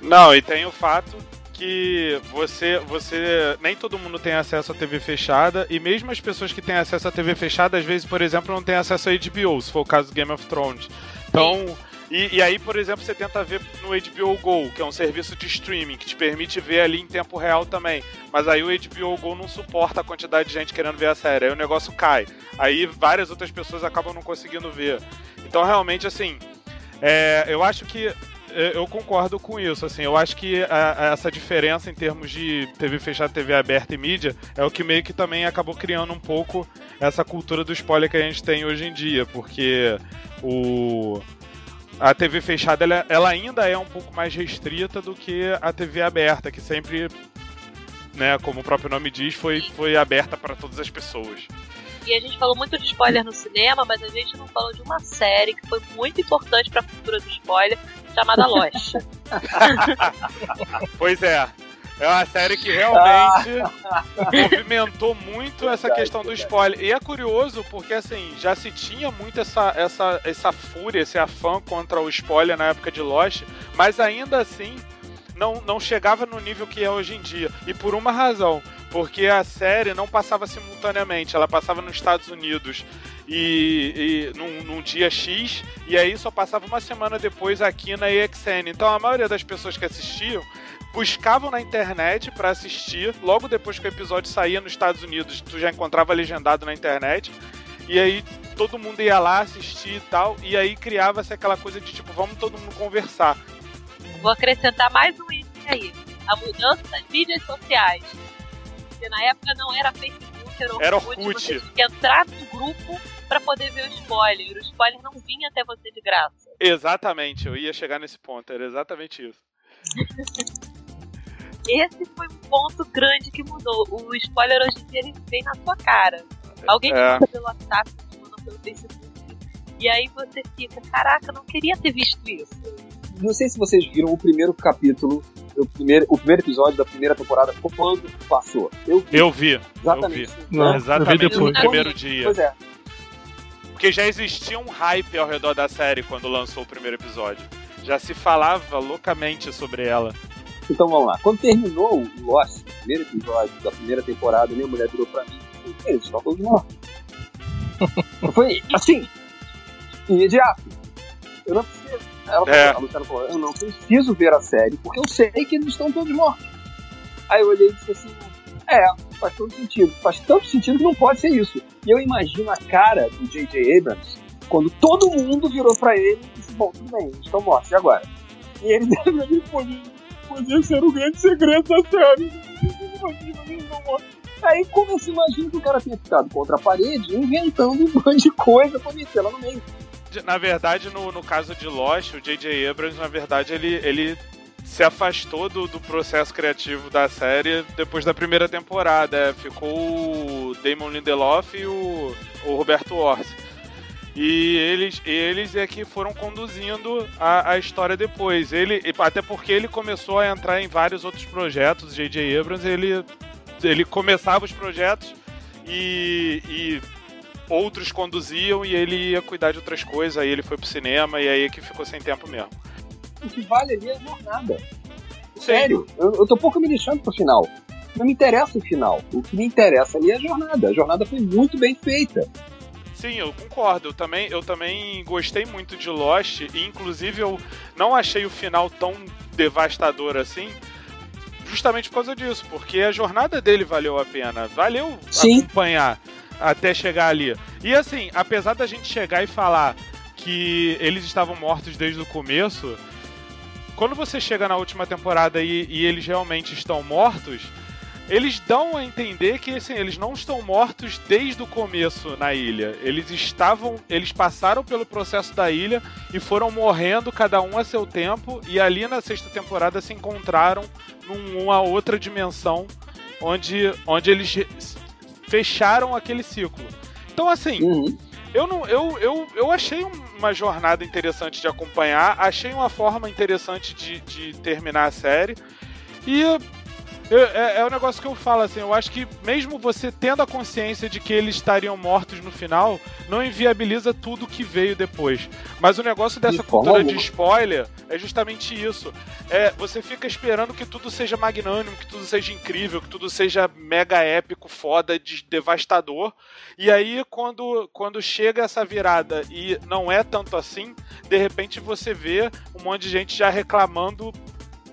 Não, e tem o fato que você, você. Nem todo mundo tem acesso à TV fechada, e mesmo as pessoas que têm acesso à TV fechada, às vezes, por exemplo, não têm acesso à HBO, se for o caso do Game of Thrones. Então. E, e, aí, por exemplo, você tenta ver no HBO Go, que é um serviço de streaming que te permite ver ali em tempo real também. Mas aí o HBO Go não suporta a quantidade de gente querendo ver a série. Aí o negócio cai. Aí várias outras pessoas acabam não conseguindo ver. Então, realmente, assim, é, eu acho que é, eu concordo com isso, assim, eu acho que a, a essa diferença em termos de TV fechada, TV aberta e mídia é o que meio que também acabou criando um pouco essa cultura do spoiler que a gente tem hoje em dia, porque o a TV fechada ela, ela ainda é um pouco mais restrita do que a TV aberta, que sempre, né, como o próprio nome diz, foi, foi aberta para todas as pessoas. E a gente falou muito de spoiler no cinema, mas a gente não falou de uma série que foi muito importante para a cultura do spoiler, chamada Lost. pois é. É uma série que realmente movimentou muito essa questão do spoiler. E é curioso porque, assim, já se tinha muito essa, essa, essa fúria, esse afã contra o spoiler na época de Lost, mas ainda assim não, não chegava no nível que é hoje em dia. E por uma razão, porque a série não passava simultaneamente, ela passava nos Estados Unidos e, e num, num, dia X, e aí só passava uma semana depois aqui na EXN. Então a maioria das pessoas que assistiam buscavam na internet para assistir, logo depois que o episódio saía nos Estados Unidos, tu já encontrava legendado na internet. E aí todo mundo ia lá assistir e tal, e aí criava-se aquela coisa de tipo, vamos todo mundo conversar. Vou acrescentar mais um item aí. A mudança das mídias sociais. Porque na época não era Facebook, era Orkut. Era Orkut. Você tinha que entrar no grupo para poder ver o spoiler. O spoiler não vinha até você de graça. Exatamente, eu ia chegar nesse ponto. Era exatamente isso. Esse foi um ponto grande que mudou. O spoiler hoje em dia ele vem na sua cara. Alguém te é. manda pelo WhatsApp, te manda pelo Facebook. E aí você fica, caraca, eu não queria ter visto isso. Não sei se vocês viram o primeiro capítulo, o primeiro, o primeiro episódio da primeira temporada, quando passou. Eu vi. Eu vi. Exatamente. Eu vi. Não, exatamente eu vi no primeiro dia. Pois é. Porque já existia um hype ao redor da série quando lançou o primeiro episódio. Já se falava loucamente sobre ela. Então vamos lá. Quando terminou o Lost, o primeiro episódio da primeira temporada, minha mulher virou pra mim e disse: Eles estão todos mortos. Foi assim, imediato. Eu não preciso. Ela é. falou, a falou: Eu não preciso ver a série porque eu sei que eles estão todos mortos. Aí eu olhei e disse assim: É, faz todo sentido. Faz tanto sentido que não pode ser isso. E eu imagino a cara do J.J. Abrams quando todo mundo virou pra ele e disse: Bom, tudo bem, eles estão mortos, e agora? E ele deve ali, podia ser o grande segredo da série. Aí como você imagina que o cara tenha ficado contra a parede inventando um monte de coisa pra meter lá no meio. Na verdade, no, no caso de Lost, o J.J. Abrams, na verdade, ele, ele se afastou do, do processo criativo da série depois da primeira temporada. É, ficou o Damon Lindelof e o, o Roberto Orsi. E eles, eles é que foram conduzindo a, a história depois. Ele, até porque ele começou a entrar em vários outros projetos, J.J. Abrams, ele, ele começava os projetos e, e outros conduziam e ele ia cuidar de outras coisas, aí ele foi pro cinema e aí é que ficou sem tempo mesmo. O que vale ali é a jornada. Sério, eu, eu tô pouco me deixando pro final. Não me interessa o final. O que me interessa ali é a jornada. A jornada foi muito bem feita. Sim, eu concordo. Eu também, eu também gostei muito de Lost e inclusive eu não achei o final tão devastador assim. Justamente por causa disso, porque a jornada dele valeu a pena. Valeu Sim. acompanhar até chegar ali. E assim, apesar da gente chegar e falar que eles estavam mortos desde o começo, quando você chega na última temporada e, e eles realmente estão mortos, eles dão a entender que assim, eles não estão mortos desde o começo na ilha. Eles estavam, eles passaram pelo processo da ilha e foram morrendo cada um a seu tempo e ali na sexta temporada se encontraram numa outra dimensão onde, onde eles fecharam aquele ciclo. Então assim, uhum. eu não, eu, eu, eu achei uma jornada interessante de acompanhar, achei uma forma interessante de, de terminar a série e Eu, é, é o negócio que eu falo, assim, eu acho que mesmo você tendo a consciência de que eles estariam mortos no final, não inviabiliza tudo que veio depois. Mas o negócio dessa cultura de spoiler é justamente isso. É, você fica esperando que tudo seja magnânimo, que tudo seja incrível, que tudo seja mega épico, foda, de- devastador. E aí, quando, quando chega essa virada e não é tanto assim, de repente você vê um monte de gente já reclamando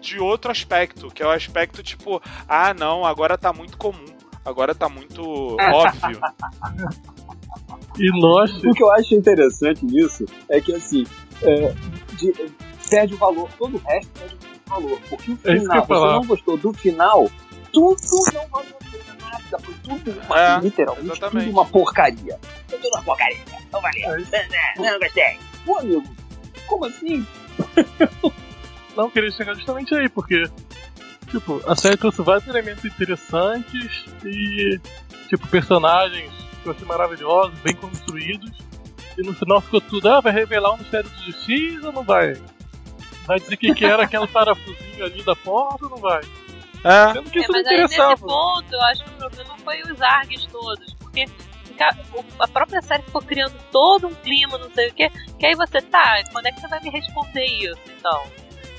de outro aspecto, que é o aspecto tipo, ah, não, agora tá muito comum, agora tá muito óbvio. E nós, O que eu acho interessante nisso é que, assim, é, de- perde o valor, todo o resto perde o valor. Porque o É final, ia você falar. não gostou do final, tudo não valeu nada. Foi tudo uma, É, literalmente, exatamente. tudo uma porcaria. Foi tudo uma porcaria. Não valeu. É Não, não gostei. Pô, amigo, como assim? não queria chegar justamente aí, porque, tipo, a série trouxe vários elementos interessantes e, tipo, personagens que eu achei maravilhosos, bem construídos. E no final ficou tudo, ah, vai revelar um mistério do X ou não vai? Vai dizer que, que era aquele parafusinho ali da porta ou não vai? É, Sendo que É, isso não mas aí nesse interessava. ponto, eu acho que o problema foi os args todos, porque a própria série ficou criando todo um clima, não sei o quê, que aí você tá, quando é que você vai me responder isso, então?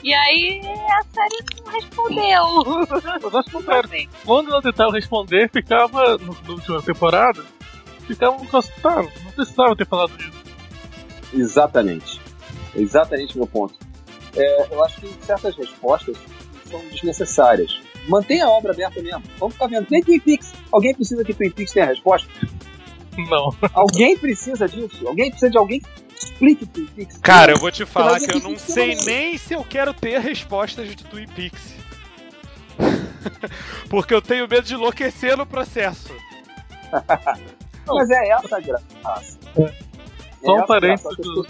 E aí a série não respondeu. Mas acho que não era. Quando ela tentava responder, ficava, no, na última temporada, ficava um caso, tá, não precisava ter falado isso. Exatamente. Exatamente o meu ponto. É, eu acho que certas respostas são desnecessárias. Mantenha a obra aberta mesmo. Vamos ficar vendo. Nem Twin Peaks. Alguém precisa que Twin Peaks tenha resposta? Não. Alguém precisa disso? Alguém precisa de alguém que explique Twin Peaks? cara, eu vou te falar que eu aqui não sei nem se eu quero ter respostas de Twin Peaks. Porque eu tenho medo de enlouquecer no processo. Mas é essa a graça. É. Só um essa a parênteses do-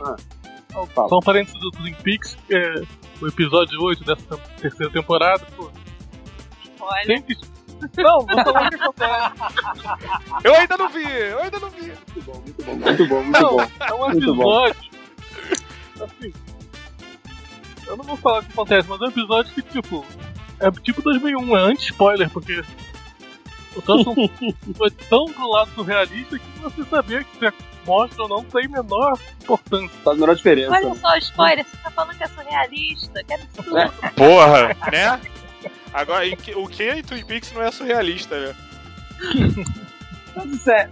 Ah, então. Só um parênteses do Twin Peaks, que é o episódio 8 dessa terceira temporada, pô. olha, Tem que. Não, vou falar o que acontece. Eu ainda não vi, eu ainda não vi. Muito bom, muito bom, muito bom, muito Não, bom. é um Muito bom. episódio. Assim. Eu não vou falar o que acontece, mas é um episódio que, tipo. É tipo 2001, é anti-spoiler, porque. O troço foi tão do lado surrealista que você sabia que se mostra ou não tem menor importância. Faz a menor diferença. olha só, spoiler, você tá falando que é surrealista, que absurdo. É. Porra, né? Agora, o que em Twin Peaks não é surrealista, né? Mas é.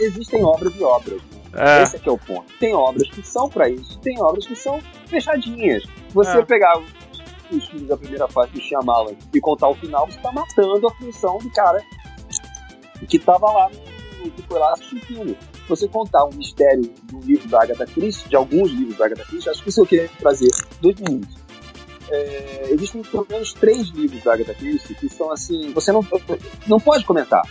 Existem obras e obras. É. Esse aqui é o ponto. Tem obras que são pra isso, tem obras que são fechadinhas. Você É. pegar os, filmes da primeira fase do Shyamalan e contar o final, você tá matando a função do cara que tava lá, no, que foi lá assistir o filme. Você contar um mistério do livro da Agatha Christie, de alguns livros da Agatha Christie, acho que isso eu queria trazer dois minutos. É, existem pelo menos três livros da Agatha Christie que são assim, você não, não pode comentar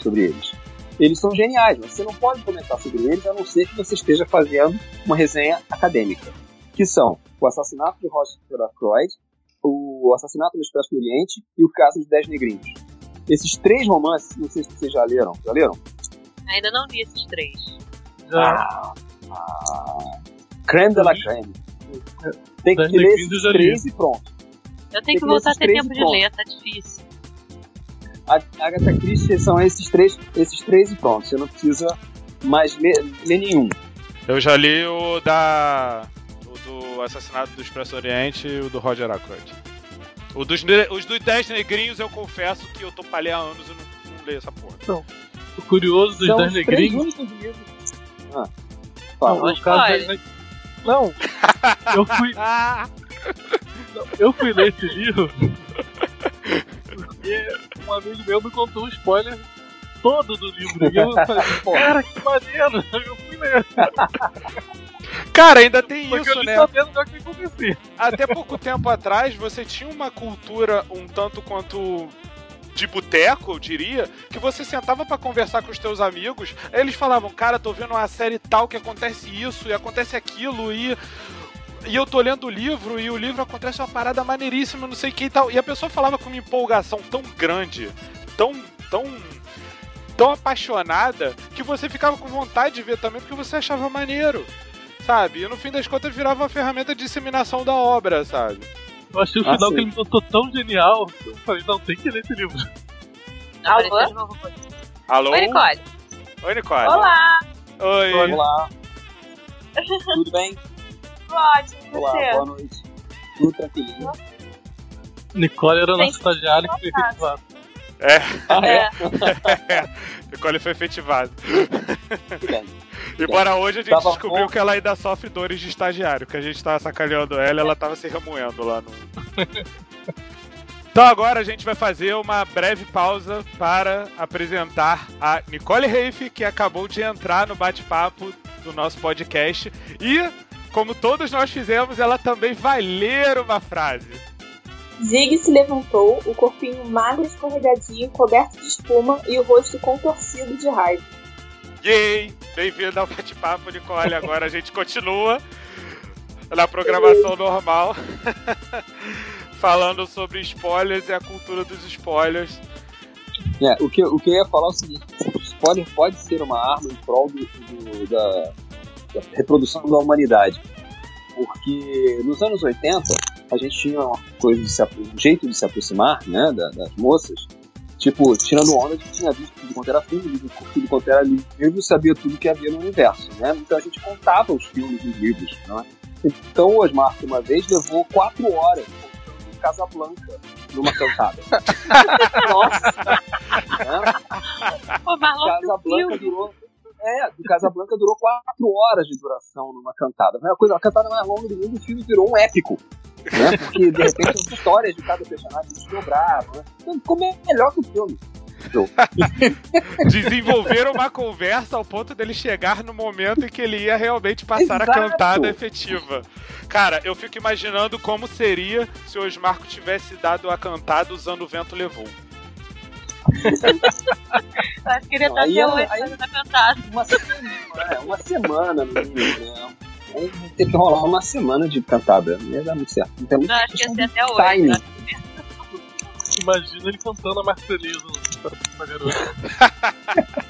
sobre eles eles são geniais, mas você não pode comentar sobre eles a não ser que você esteja fazendo uma resenha acadêmica. Que são o assassinato de Roger Ackroyd, o assassinato do Expresso do Oriente e o caso dos Dez Negrinhos. Esses três romances, não sei se vocês já leram. Já leram? Ainda não li esses três. Já. Ah, ah, creme de la creme. Tem que Dez ler esses três e pronto. Eu Tem tenho que que voltar a ter tempo de ler, tá difícil. A Agatha Christie são esses três, esses três e pronto. Você não precisa mais ler, ler nenhum. Eu já li o da. O do assassinato do Expresso Oriente e o do Roger Ackroyd. O dos, os dos 10 negrinhos, eu confesso que eu tô palhei há anos e não, não leio essa porra. O curioso dos São Dez os três Negrinhos. Ah, fala. Não o caso spoiler. das ne- Não, eu fui, eu fui ler esse livro porque um amigo meu me contou um spoiler todo do livro. E eu falei, cara, que maneiro! Eu fui ler. Cara, ainda tem Porque isso, né? Até pouco tempo atrás, você tinha uma cultura um tanto quanto de boteco, eu diria, que você sentava pra conversar com os teus amigos, eles falavam, cara, tô vendo uma série tal que acontece isso e acontece aquilo e e eu tô lendo o livro e o livro acontece uma parada maneiríssima, não sei o que e tal. E a pessoa falava com uma empolgação tão grande, tão tão tão apaixonada que você ficava com vontade de ver também porque você achava maneiro. Sabe? E no fim das contas virava uma ferramenta de disseminação da obra, sabe? Eu achei o Ah, final sim. que ele me contou tão genial. que Eu falei, não, tem que ler esse livro. Alô? Alô? Oi, Nicole. Oi, Nicole. Olá. Oi. Olá. Tudo bem? Ótimo, e Olá, você? boa noite. Tudo tranquilinho. Nicole era Tem nosso estagiário que foi efetivado. Ah, é? É. Nicole foi efetivada. Tudo bem. Embora hoje a gente Tava descobriu bom. que ela ainda sofre dores de estagiário, que a gente tava sacaneando ela e ela tava se remoendo lá no. Então agora a gente vai fazer uma breve pausa para apresentar a Nicole Reif, que acabou de entrar no bate-papo do nosso podcast. E, como todos nós fizemos, ela também vai ler uma frase. Zig se levantou, o corpinho magro, escorregadio, coberto de espuma e o rosto contorcido de raiva. Yay! Bem-vindo ao bate-papo, Nicole. Agora a gente continua na programação normal, falando sobre spoilers e a cultura dos spoilers. É, o, que, o que eu ia falar é o seguinte: spoiler pode ser uma arma em prol do, do- da, da reprodução da humanidade. Porque nos anos 80 a gente tinha uma coisa de se, um jeito de se aproximar né, da- das moças, tipo, tirando onda de que tinha visto tudo quanto era filme, tudo quanto era livro sabia tudo que havia no universo. Né? Então a gente contava os filmes e os livros. Né? Então o Osmar, uma vez, levou quatro horas contando Casablanca numa cantada. Nossa, né? Pô, Marlon Casablanca durou. É, o Casablanca durou quatro horas de duração numa cantada. Foi a, coisa, a cantada mais longa do mundo o filme virou um épico. Né? Porque de repente as histórias de cada personagem se dobravam. Né? Então ficou melhor que o filme. Desenvolveram uma conversa ao ponto dele chegar no momento em que ele ia realmente passar Exato. a cantada efetiva. Cara, eu fico imaginando como seria se o Osmarco tivesse dado a cantada usando o vento levou. Eu Acho que ele ia estar Aí até hoje aí- fazendo a cantada. Uma semana, é, uma semana no mínimo. Né? Ter que rolar uma semana de cantada. Não ia dar muito certo. Não tem muito Não, acho que ia ser até hoje. timing. né? Imagina ele cantando a Marcelisa pra, pra garota.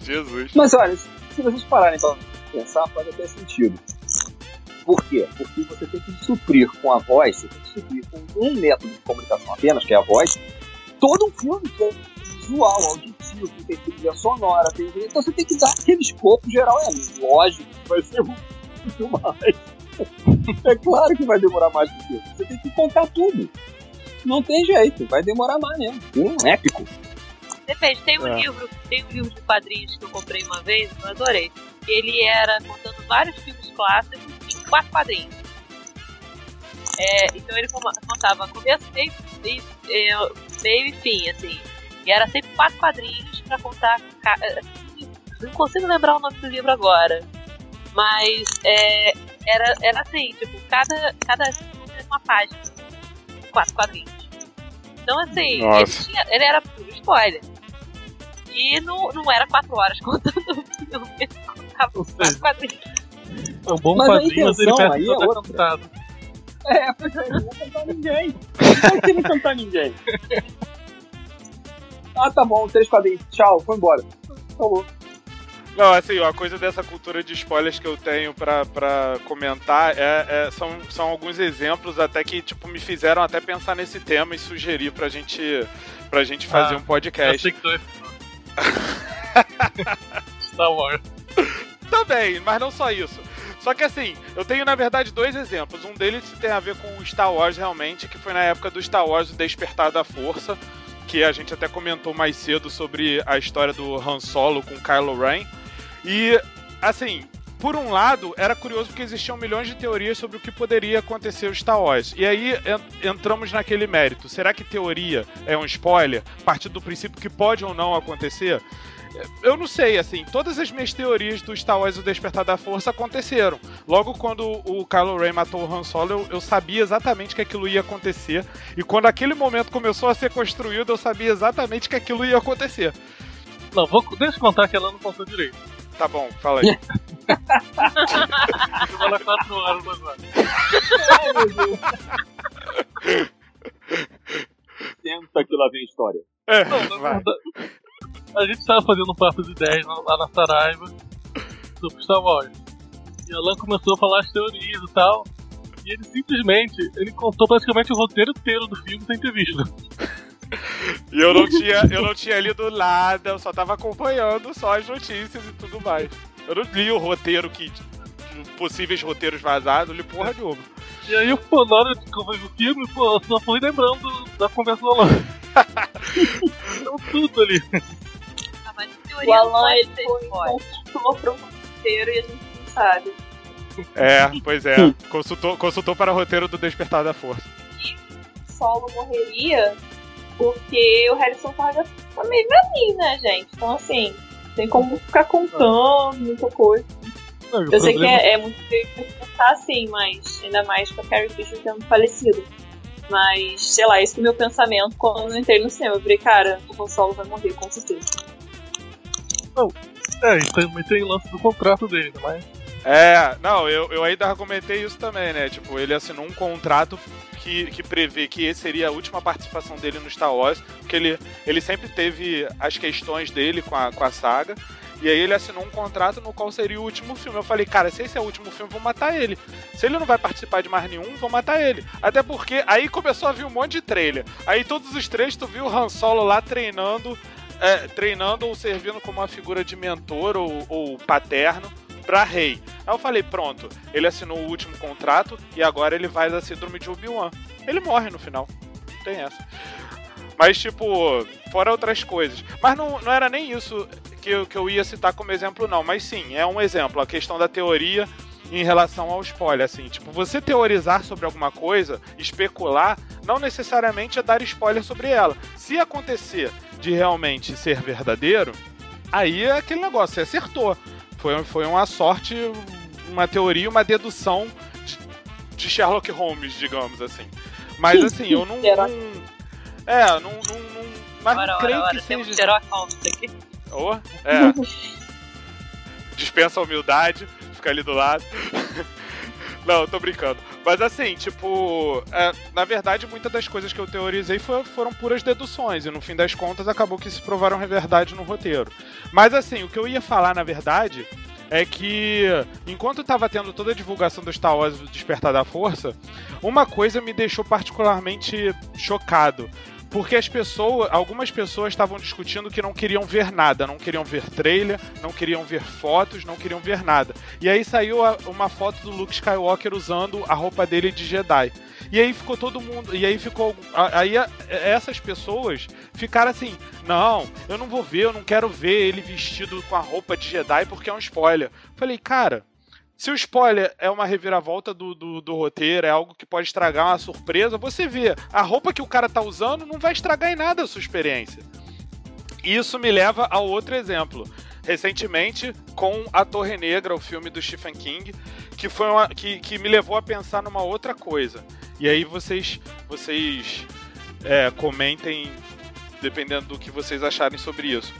Jesus. Mas olha, se vocês pararem pra pensar, faz até sentido. Por quê? Porque você tem que suprir com a voz, você tem que suprir com um método de comunicação apenas, que é a voz, todo um filme que é visual, auditivo, que tem trilha sonora, tem... então você tem que dar aquele escopo geral. É lógico que vai ser muito mais. É claro que vai demorar mais do que isso. Você tem que contar tudo. Não tem jeito, vai demorar mais mesmo. Um épico. Depende, tem um É. livro, tem um livro de quadrinhos que eu comprei uma vez, eu adorei. Ele era contando vários filmes clássicos em quatro quadrinhos. É, então ele contava começo, meio, meio, é, meio e fim, assim. E era sempre quatro quadrinhos pra contar. é, Não consigo lembrar o nome do livro agora. Mas é, era, era assim, tipo, cada, cada filme era uma página. Quatro quadrinhos. Então assim, ele, tinha, ele era puro spoiler. E não, não era quatro horas contando o filme, ele contava os quatro quadrinhos. É um bom Mas quadrinho, mas ele perde aí é toda outra. cantada. É, pois é, não vou cantar ninguém. Não tem que cantar ninguém. Ah, tá bom, três quadrinhos. Tchau, foi embora. Falou. Não, assim, a coisa dessa cultura de spoilers que eu tenho pra, pra comentar é, é- são, são alguns exemplos até que, tipo, me fizeram até pensar nesse tema e sugerir pra gente, pra gente fazer Ah, um Eu podcast. sei que tu é. Star Wars. Também, mas não só isso. Só que assim, eu tenho na verdade dois exemplos. Um deles tem a ver com o Star Wars realmente, que foi na época do Star Wars o Despertar da Força, que a gente até comentou mais cedo sobre a história do Han Solo com Kylo Ren. E assim, por um lado, era curioso porque existiam milhões de teorias sobre o que poderia acontecer o Star Wars. E aí en- entramos naquele mérito. Será que teoria é um spoiler? A partir do princípio que pode ou não acontecer? Eu não sei, assim, todas as minhas teorias do Star Wars o Despertar da Força aconteceram. Logo quando o Kylo Ren matou o Han Solo, eu, eu sabia exatamente que aquilo ia acontecer. E quando aquele momento começou a ser construído, eu sabia exatamente que aquilo ia acontecer. Não, vou, deixa eu contar que ela não contou direito. Tá bom, fala aí. Eu vou lá 4 horas agora. Ai, meu Deus. Tenta que lá vem a história. É, Não, na vai. verdade, a gente tava fazendo um papo de ideias lá lá na Saraiva sobre Star Wars. E a Alan começou a falar as teorias e tal. E ele simplesmente, ele contou praticamente o roteiro inteiro do filme sem ter visto. E eu não tinha, eu não tinha lido nada, eu só tava acompanhando só as notícias e tudo mais. Eu não li o roteiro que. possíveis roteiros vazados, eu li porra nenhuma. E aí, pô, na hora que eu vi o filme, pô, eu só fui lembrando da conversa do Alan. Então tudo ali. Ah, mas em O teoria não Alan, ele consultor para um roteiro e a gente não sabe. É, pois é. Consultou, consultou para o roteiro do Despertar da Força. Solo morreria porque o Harrison Ford tá meio velhinho, né, gente? Então, assim, tem como ficar contando muita coisa. Não, Eu sei que é, é muito feio pensar assim, mas ainda mais com a Carrie Fisher tendo falecido. Mas, sei lá, esse foi o meu pensamento quando eu entrei no cinema. Eu falei, cara, o Solo vai morrer, com certeza. É, e também tem o lance do contrato dele, né, mas. É, não, eu, eu ainda comentei isso também, né? Tipo, ele assinou um contrato que, que prevê que esse seria a última participação dele no Star Wars, porque ele, ele sempre teve as questões dele com a, com a saga. E aí ele assinou um contrato no qual seria o último filme. Eu falei, cara, se esse é o último filme, vou matar ele. Se ele não vai participar de mais nenhum, vou matar ele. Até porque aí começou a vir um monte de trailer. Aí todos os trailers tu viu o Han Solo lá treinando, é, treinando ou servindo como uma figura de mentor ou, ou paterno pra rei. Aí eu falei, pronto, ele assinou o último contrato e agora ele vai da síndrome de Obi-Wan. Ele morre no final. Não tem essa. Mas, tipo, fora outras coisas. Mas não, não era nem isso que eu, que eu ia citar como exemplo, não. Mas sim, é um exemplo. A questão da teoria em relação ao spoiler, assim. Tipo, você teorizar sobre alguma coisa, especular, não necessariamente é dar spoiler sobre ela. Se acontecer de realmente ser verdadeiro, aí é aquele negócio, você acertou. Foi, foi uma sorte, uma teoria, uma dedução de, de Sherlock Holmes, digamos assim. Mas assim, eu não. É, não. não, não mas Ora, não ora, creio ora, que temos seja. Sherlock Holmes aqui. Oh, é. Dispensa a humildade, fica ali do lado. Não, tô brincando. Mas assim, tipo, é, na verdade, muitas das coisas que eu teorizei foi- foram puras deduções, e no fim das contas acabou que se provaram verdade no roteiro. Mas assim, o que eu ia falar, na verdade, é que enquanto tava tendo toda a divulgação do Star Wars Despertar da Força, uma coisa me deixou particularmente chocado. Porque as pessoas, algumas pessoas estavam discutindo que não queriam ver nada, não queriam ver trailer, não queriam ver fotos, não queriam ver nada. E aí saiu a- uma foto do Luke Skywalker usando a roupa dele de Jedi. E aí ficou todo mundo, e aí ficou, aí essas pessoas ficaram assim: "Não, eu não vou ver, eu não quero ver ele vestido com a roupa de Jedi porque é um spoiler". Falei: "Cara, se o spoiler é uma reviravolta do, do, do roteiro, é algo que pode estragar uma surpresa, você vê, a roupa que o cara tá usando não vai estragar em nada a sua experiência. Isso me leva ao outro exemplo. Recentemente, com A Torre Negra, o filme do Stephen King, que, foi uma, que, que me levou a pensar numa outra coisa. E aí vocês, vocês é, comentem, dependendo do que vocês acharem sobre isso.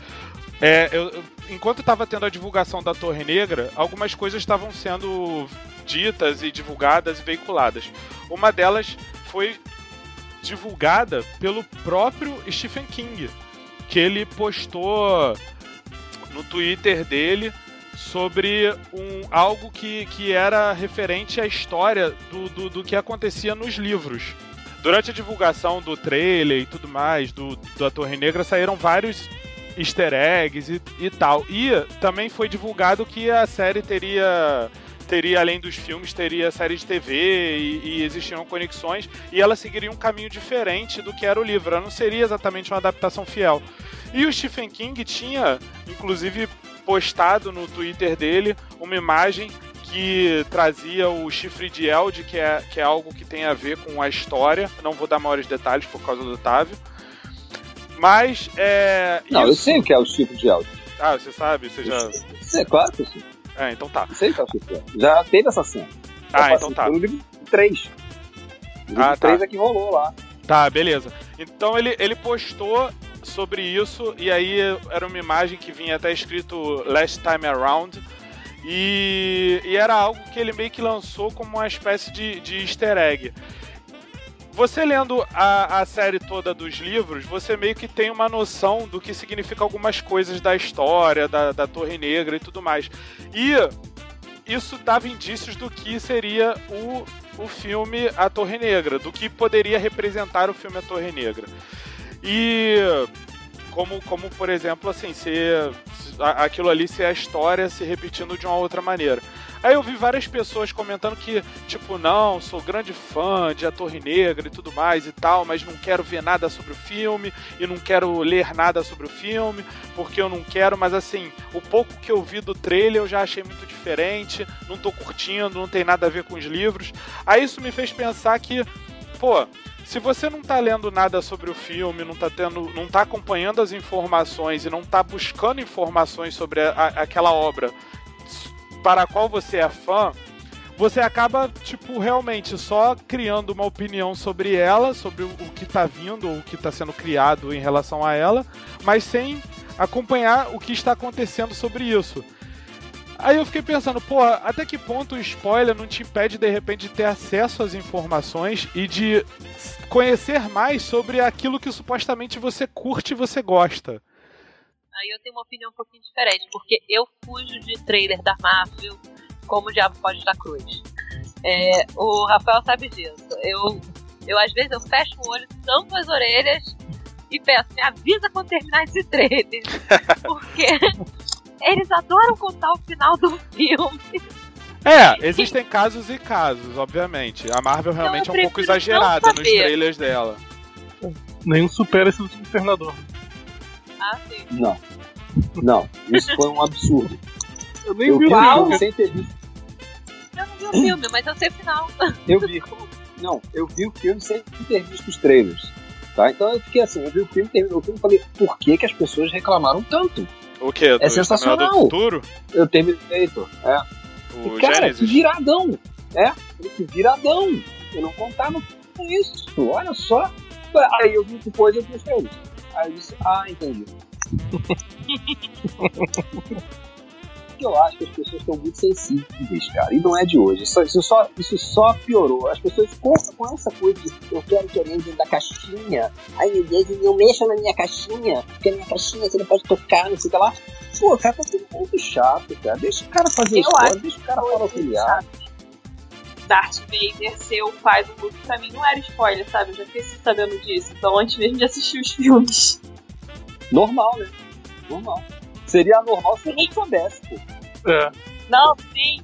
É, eu- enquanto estava tendo a divulgação da Torre Negra, algumas coisas estavam sendo ditas e divulgadas e veiculadas. Uma delas foi divulgada pelo próprio Stephen King, que ele postou no Twitter dele sobre um, algo que, que era referente à história do, do, do que acontecia nos livros. Durante a divulgação do trailer e tudo mais, do, da Torre Negra, saíram vários easter eggs e, e tal. E também foi divulgado que a série teria, teria além dos filmes, teria série de TV e, e existiam conexões, e ela seguiria um caminho diferente do que era o livro. Ela não seria exatamente uma adaptação fiel. E o Stephen King tinha, inclusive, postado no Twitter dele uma imagem que trazia o chifre de Eld, que é, que é algo que tem a ver com a história. Não vou dar maiores detalhes por causa do Otávio. Mas é. Não, eu isso- sei o que é o chifre de áudio. Ah, você sabe? Você já. É claro que eu sei. É, então tá. Eu sei o que é o chifre de áudio. Já teve essa cena. Ah, Eu então tá. pelo livro 3. O livro Ah, tá. 3 é que rolou lá. Tá, beleza. Então ele, ele postou sobre isso, e aí era uma imagem que vinha até escrito Last Time Around. E, e era algo que ele meio que lançou como uma espécie de, de easter egg. Você lendo a, a série toda dos livros, você meio que tem uma noção do que significa algumas coisas da história, da, da Torre Negra e tudo mais. E isso dava indícios do que seria o, o filme A Torre Negra, do que poderia representar o filme A Torre Negra. E como, como por exemplo, assim, ser aquilo ali ser a história se repetindo de uma outra maneira. Aí eu vi várias pessoas comentando que, tipo, não, sou grande fã de A Torre Negra e tudo mais e tal, mas não quero ver nada sobre o filme e não quero ler nada sobre o filme, porque eu não quero, mas assim, o pouco que eu vi do trailer eu já achei muito diferente, não tô curtindo, não tem nada a ver com os livros. Aí isso me fez pensar que, pô, se você não está lendo nada sobre o filme, não está tendo, não tá acompanhando as informações e não está buscando informações sobre a, a, aquela obra para a qual você é fã, você acaba, tipo, realmente só criando uma opinião sobre ela, sobre o, o que está vindo, o que está sendo criado em relação a ela, mas sem acompanhar o que está acontecendo sobre isso. Aí eu fiquei pensando, pô, até que ponto o spoiler não te impede de repente de ter acesso às informações e de conhecer mais sobre aquilo que supostamente você curte e você gosta? Aí eu tenho uma opinião um pouquinho diferente, porque eu fujo de trailer da Marvel como o Diabo Pode Dar Cruz. É, o Rafael sabe disso. Eu, eu, às vezes, eu fecho o olho, tampo as orelhas e peço, me avisa quando terminar esse trailer. Porque eles adoram contar o final do filme. É, existem casos e casos, obviamente. A Marvel realmente então, é um pouco exagerada nos trailers dela. Nenhum supera esse último Internador. Ah, sim. Não. Não, isso foi um absurdo. Eu nem eu vi o filme sem ter visto. Eu não vi o filme, mas eu sei o final. Eu vi. Não, eu vi o filme sem ter visto os trailers. Tá? Então eu fiquei assim, eu vi o filme, terminou o filme e falei, por que, que as pessoas reclamaram tanto? O quê? É sensacional. Futuro? Eu terminei, é. O e, cara, Genesis. que viradão. É, que viradão. Eu não contava com isso. Olha só. Aí eu vi depois eu vi os trailers. Aí eu disse, ah, entendi. eu acho que as pessoas estão muito sensíveis, cara. E não é de hoje. Isso, isso, só, isso só piorou. As pessoas com, com essa coisa de eu quero que alguém dentro da caixinha. Ai meu Deus, não mexa na minha caixinha. Porque a minha caixinha você não pode tocar, não sei o que lá. Pô, cara, tá tudo muito chato, cara. Deixa o cara fazer isso, deixa o cara falar acha. Darth Vader ser o pai do Luke, pra mim não era spoiler, sabe? Eu já fiquei sabendo disso. Então, antes mesmo de assistir os filmes. Normal, né? Normal. Seria normal se ninguém soubesse, pô. É. Não, sim.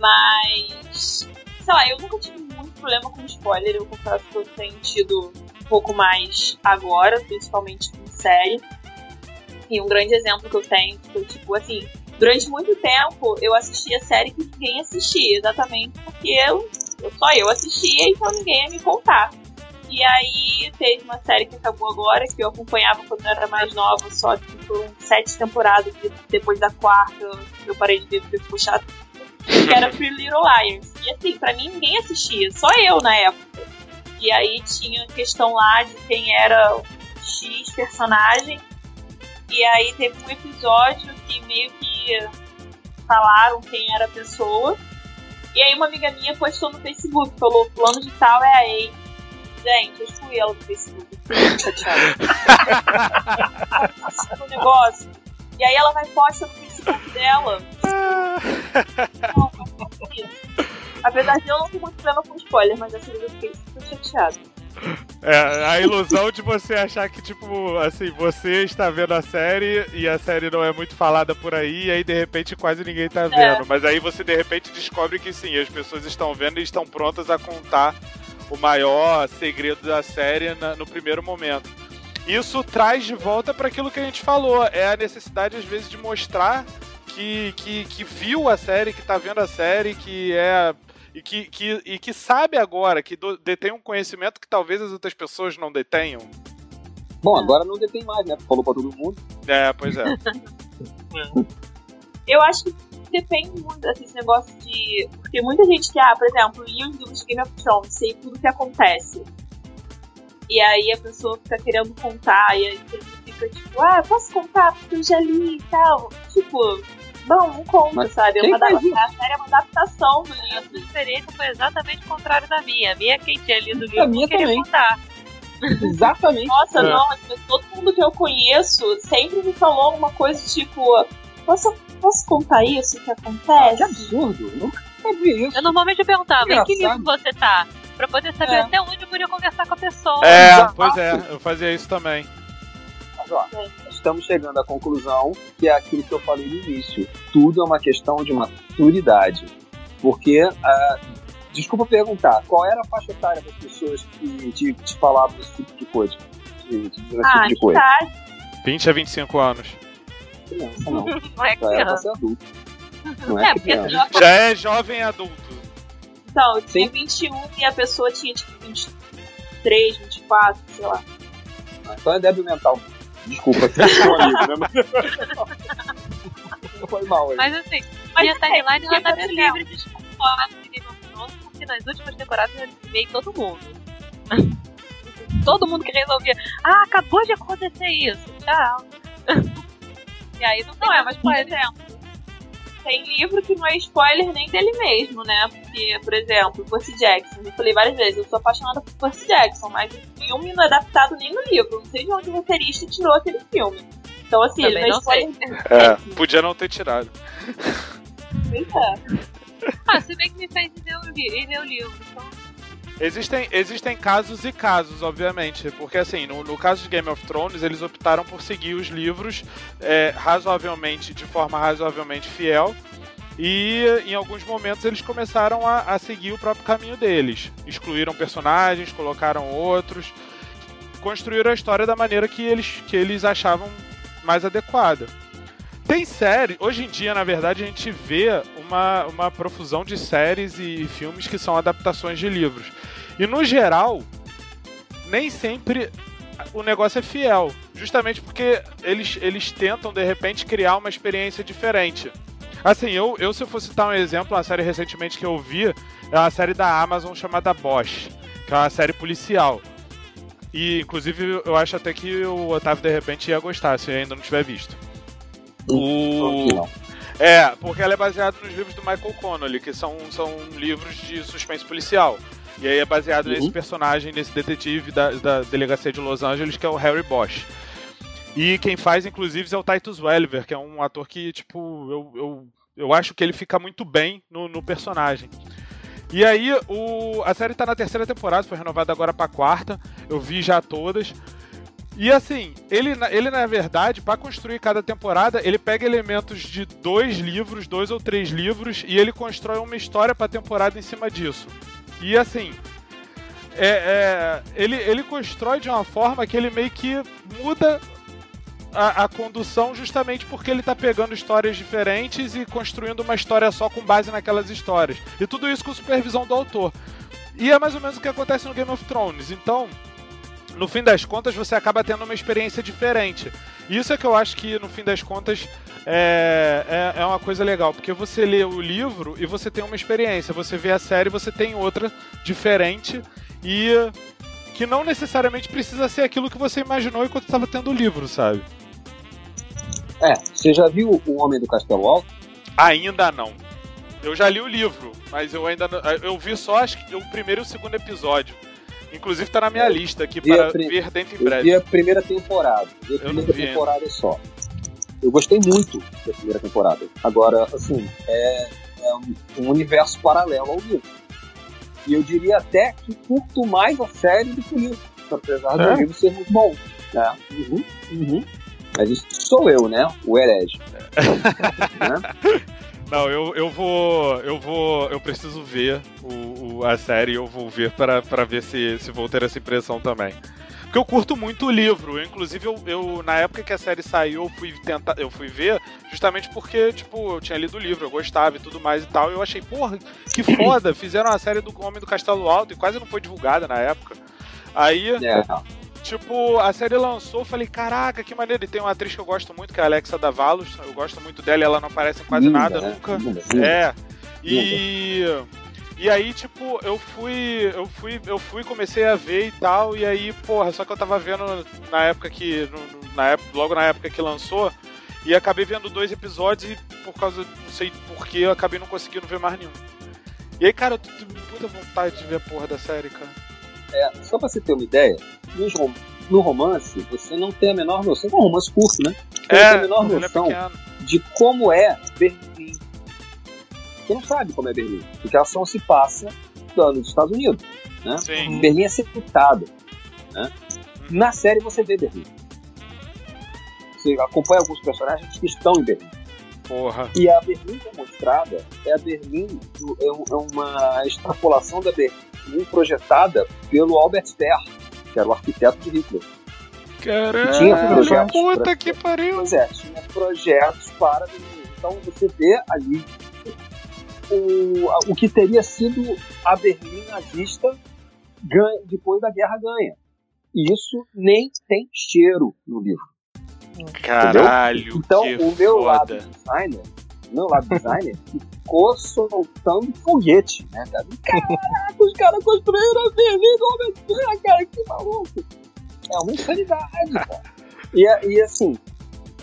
Mas. Sei lá, eu nunca tive muito problema com spoiler. Eu confesso que eu tenho tido um pouco mais agora, principalmente com série. E um grande exemplo que eu tenho foi, tipo, assim, durante muito tempo eu assistia série que ninguém assistia, exatamente porque eu, eu só eu assistia, então ninguém ia me contar. E aí teve uma série que acabou agora, que eu acompanhava quando eu era mais nova, só que foram sete temporadas, e depois da quarta eu parei de ver porque ficou chato. Que era Free Little Liars. E assim, pra mim ninguém assistia, só eu na época. E aí tinha questão lá de quem era X personagem. E aí teve um episódio que meio que falaram quem era a pessoa. E aí uma amiga minha postou no Facebook, falou, plano de tal é a Ei. Gente, eu excluí ela do Facebook. Chateada. o negócio. E aí ela vai postar no Facebook dela. não, Apesar de eu não ter muito problema com spoiler, mas essa vez eu fiquei super chateada. É, a ilusão de você achar que, tipo, assim, você está vendo a série e a série não é muito falada por aí, e aí de repente quase ninguém está vendo. É. Mas aí você de repente descobre que sim, as pessoas estão vendo e estão prontas a contar o maior segredo da série na, no primeiro momento. Isso traz de volta para aquilo que a gente falou, é a necessidade às vezes de mostrar que, que, que viu a série, que está vendo a série, que é e que, que, e que sabe agora, que do, detém um conhecimento que talvez as outras pessoas não detenham. Bom, agora não detém mais, né? Falou pra todo mundo. É, pois é. Eu acho que depende muito desse negócio de. Porque muita gente que, ah, por exemplo, li os livros de Game of Thrones, sei tudo o que acontece. E aí a pessoa fica querendo contar, e aí você fica tipo, ah, posso contar porque eu já li e tal. Tipo, bom, não conta, Mas sabe? É uma a série é uma adaptação do livro. A sua experiência foi exatamente o contrário da minha. A minha, quem tinha lido o livro, minha queria também. contar. Exatamente. Nossa, é. não, todo mundo que eu conheço sempre me falou uma coisa tipo, posso posso contar isso que Que acontece? absurdo. Nunca vi isso. Eu normalmente perguntava, em que livro você tá? Pra poder saber É. até onde eu podia conversar com a pessoa. É, Exato. pois é, eu fazia isso também. Mas, ó, estamos chegando à conclusão que é aquilo que eu falei no início. Tudo é uma questão de maturidade. Porque, ah, desculpa perguntar, qual era a faixa etária das pessoas que te, te falavam esse tipo de coisa? De, de esse Ah, tipo de coisa? tá. 20 a 25 anos. Criança, não. Não é Já era pra criança. ser adulto. Não é, É, criança. Já é jovem adulto. Então, eu tinha Sim. 21 e a pessoa tinha tipo 23, 24, sei lá. Então é débil mental. Desculpa, você é seu amigo, né? Não foi mal aí. Mas assim, Mas minha timeline ela é, tá é livre de spoiler de Game of Thrones, porque nas últimas temporadas eu animei todo mundo. todo mundo que resolvia, ah, acabou de acontecer isso, tchau. E aí não Não é, mas por exemplo, tem livro que não é spoiler nem dele mesmo, né? Porque, por exemplo, Percy Jackson, eu falei várias vezes, eu sou apaixonada por Percy Jackson, mas o filme não é adaptado nem no livro. Não sei de onde o roteirista tirou aquele filme. Então, assim, Também ele não é não spoiler. É, podia não ter tirado. Pois é. Ah, se bem que me fez ler o, li ler o livro. Então, Existem, existem casos e casos, obviamente. Porque, assim, no, no caso de Game of Thrones, eles optaram por seguir os livros é, razoavelmente, de forma razoavelmente fiel. E em alguns momentos eles começaram a, a seguir o próprio caminho deles. Excluíram personagens, colocaram outros, construíram a história da maneira que eles, que eles achavam mais adequada. Tem série, hoje em dia, na verdade, a gente vê uma, uma profusão de séries e filmes que são adaptações de livros. E no geral, nem sempre o negócio é fiel. Justamente porque eles, eles tentam, de repente, criar uma experiência diferente. Assim, eu, eu se eu fosse citar um exemplo, uma série recentemente que eu vi, é uma série da Amazon chamada Bosch, que é uma série policial. E, inclusive, eu acho até que o Otávio, de repente, ia gostar, se ainda não tiver visto. O... Não. É, porque ela é baseada nos livros do Michael Connolly, que são, são livros de suspense policial. E aí é baseado Uhum. nesse personagem, nesse detetive da, da delegacia de Los Angeles, que é o Harry Bosch. E quem faz, inclusive, é o Titus Welliver, que é um ator que, tipo, eu, eu, eu acho que ele fica muito bem no, no personagem. E aí, o, a série tá na terceira temporada, foi renovada agora pra quarta. Eu vi já todas. E assim, ele, ele na verdade, para construir cada temporada, ele pega elementos de dois livros, dois ou três livros, e ele constrói uma história pra temporada em cima disso. E assim, é, é, ele, ele constrói de uma forma que ele meio que muda a, a condução justamente porque ele tá pegando histórias diferentes e construindo uma história só com base naquelas histórias. E tudo isso com supervisão do autor. E é mais ou menos o que acontece no Game of Thrones. Então, no fim das contas, você acaba tendo uma experiência diferente. Isso é que eu acho que, no fim das contas, é, é, é uma coisa legal, porque você lê o livro e você tem uma experiência, você vê a série e você tem outra diferente e que não necessariamente precisa ser aquilo que você imaginou enquanto estava tendo o livro, sabe? É, você já viu O Homem do Castelo Alto? Ainda não. Eu já li o livro, mas eu ainda não, eu vi só acho que o primeiro e o segundo episódio. Inclusive tá na minha lista aqui para pri- ver dentro em Eu breve. vi a primeira temporada. Vi a Eu primeira temporada só. Eu gostei muito da primeira temporada. Agora, assim, é, é um, universo paralelo ao livro. E eu diria até que curto mais a série do que o livro. Apesar É? do livro ser muito bom. Né? Uhum, uhum. Mas isso sou eu, né? O herege. né? Não, eu, eu vou. Eu vou. Eu preciso ver o, o- a série eu vou ver para ver se, se vou ter essa impressão também. Porque eu curto muito o livro. Eu, inclusive, eu, eu, na época que a série saiu, eu fui tentar. Eu fui ver justamente porque, tipo, eu tinha lido o livro, eu gostava e tudo mais e tal. E eu achei, porra, que foda! Fizeram a série do Homem do Castelo Alto e quase não foi divulgada na época. Aí, É, Tipo, a série lançou, eu falei, caraca, que maneiro. E tem uma atriz que eu gosto muito, que é a Alexa Davalos. Eu gosto muito dela e ela não aparece em quase linda, nada né? nunca. Linda. É. E. E aí, tipo, eu fui. Eu fui. Eu fui, comecei a ver e tal. E aí, porra, só que eu tava vendo na época que. na época, logo na época que lançou. E acabei vendo dois episódios e por causa. Não sei porquê, eu acabei não conseguindo ver mais nenhum. E aí, cara, eu tô tô com muita vontade de ver a porra da série, cara. É, só pra você ter uma ideia, rom- no romance, você não tem a menor noção. É um romance curto, né? Você não tem a menor é noção pequeno. de como é Berlim. Você não sabe como é Berlim, porque a ação se passa nos Estados Unidos. Né? Sim. Berlim é sepultada. Né? Na série você vê Berlim. Você acompanha alguns personagens que estão em Berlim. Porra. E a Berlim que é mostrada é a Berlim, do- é, é uma extrapolação da Berlim projetada pelo Albert Speer, que era o arquiteto de Hitler. Caralho, Tinha projetos puta pra- que pariu. Pois é, tinha projetos para. Então você vê ali o, o que teria sido a Berlim nazista ganha- depois da guerra ganha. E isso nem tem cheiro no livro. Caralho, Então, que o meu lado foda. designer, o meu lado designer ficou soltando foguete, né, cara? Caraca, os caras construíram a do Albert Speer, cara, que maluco! É uma insanidade, cara. E, é- e assim,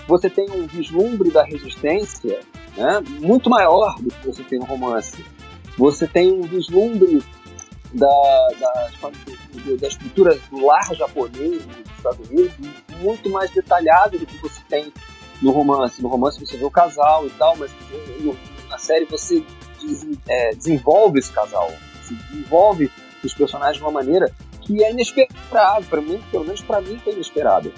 você tem um vislumbre da resistência né, muito maior do que você tem no romance. Você tem um vislumbre da, da, da estrutura do lar japonês dos Estados Unidos muito mais detalhado do que você tem no romance. No romance você vê o casal e tal, mas no- na série você des- é, desenvolve esse casal, você desenvolve os personagens de uma maneira que é inesperado, para mim, pelo menos para mim foi inesperado.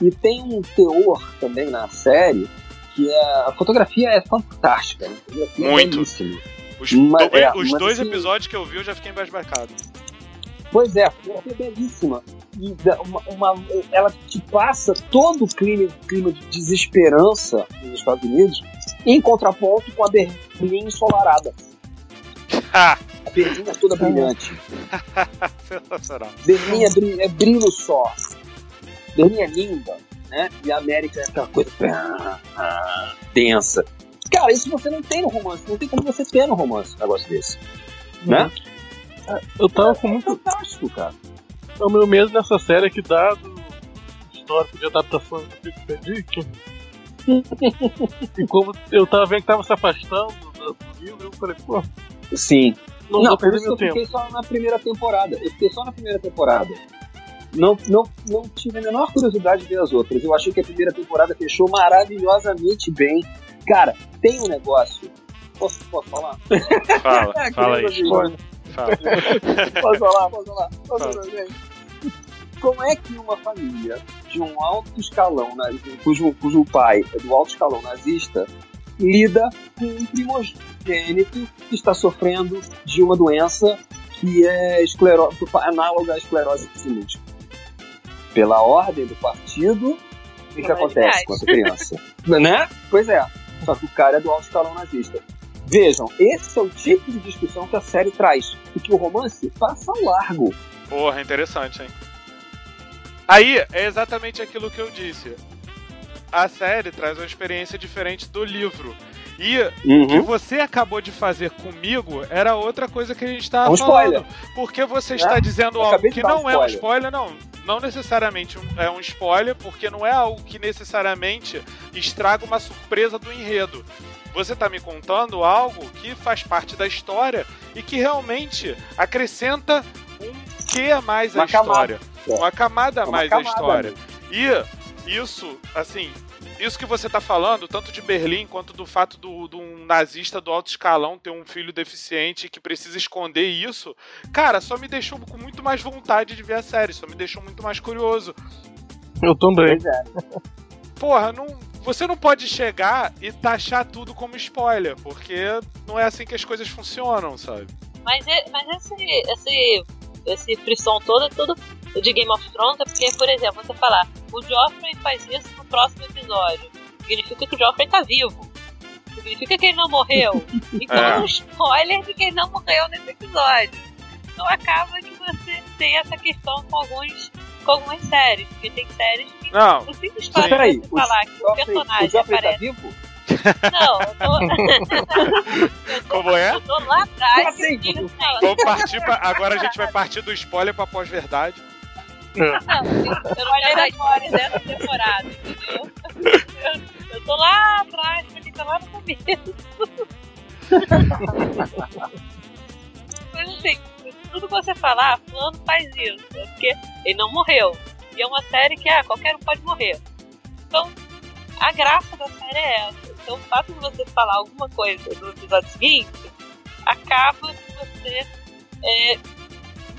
E tem um teor também na série que é, a fotografia é fantástica, fotografia é Muito. belíssima. Os, Mas- do- é, os mas dois assim- episódios que eu vi eu já fiquei embasbacado. Pois é, a fotografia é belíssima. E uma, uma- ela te passa todo o clima, clima de desesperança nos Estados Unidos, em contraponto com a Berlim ensolarada. Ha! A Berlim é toda brilhante. Sensacional. Berlim é, bri- é brilho só. Berlim é linda, né? E a América é aquela coisa ah, ah, densa. Cara, isso você não tem no romance. Não tem como você ter no romance um negócio desse. Né? Eu tava com É muito. fantástico, cara. O meu medo nessa série é que, dado o histórico de adaptações do Philip K. Dick, e como eu tava vendo que tava se afastando do, do livro, eu falei, pô, Sim. não, Não, por isso que eu tempo. fiquei só na primeira temporada. Eu fiquei só na primeira temporada. Não, não, não tive a menor curiosidade de ver as outras. Eu achei que a primeira temporada fechou maravilhosamente bem. Cara, tem um negócio. Posso, posso falar? Fala, fala aí. Fala. Posso falar? Posso falar? Posso Fala. falar, gente? Como é que uma família de um alto escalão, cujo, cujo pai é do alto escalão nazista, lida com um primogênito que está sofrendo de uma doença que é esclero... análoga à esclerose múltipla? Pela ordem do partido, o que, que acontece com essa criança? né? Pois é. Só que o cara é do alto escalão nazista. Vejam, esse é o tipo de discussão que a série traz. E que o romance passa ao largo. Porra, interessante, hein? Aí, é exatamente aquilo que eu disse. A série traz uma experiência diferente do livro. E o que você acabou de fazer comigo era outra coisa que a gente estava É um falando. spoiler. Porque você É, está dizendo eu algo que dar um não é um spoiler. não. Não necessariamente é um spoiler, porque não é algo que necessariamente estraga uma surpresa do enredo. Você está me contando algo que faz parte da história e que realmente acrescenta um quê a mais à história. camada. Uma camada a É uma mais à história. amigo. E isso, assim, isso que você tá falando, tanto de Berlim quanto do fato do, do um nazista do alto escalão ter um filho deficiente que precisa esconder isso, cara, só me deixou com muito mais vontade de ver a série, só me deixou muito mais curioso. Eu também. Pois é. Porra, não, você não pode chegar e taxar tudo como spoiler, porque não é assim que as coisas funcionam, sabe? Mas, é- mas esse, esse, esse frisson todo é tudo de Game of Thrones, é porque, por exemplo, você falar, o Joffrey faz isso no próximo episódio. Significa que o Joffrey tá vivo. Significa que ele não morreu. Então É. um spoiler de que ele não morreu nesse episódio. Então acaba que você tem essa questão com alguns com algumas séries, porque tem séries Não, não simplesmente Mas peraí, você o falar que o personagem tá aparece. vivo? Não, eu tô. eu tô Como é? Eu tô lá atrás. Assim? Vamos partir pra, agora a gente vai partir do spoiler pra pós-verdade. Não, eu não falei da história dessa temporada, entendeu? Eu, eu tô lá atrás, porque tá lá no começo. Mas assim, tudo que você falar, fulano faz isso, é porque ele não morreu. E é uma série que, ah, qualquer um pode morrer. Então, a graça da série é essa. Então o fato de você falar alguma coisa no episódio seguinte acaba que você é,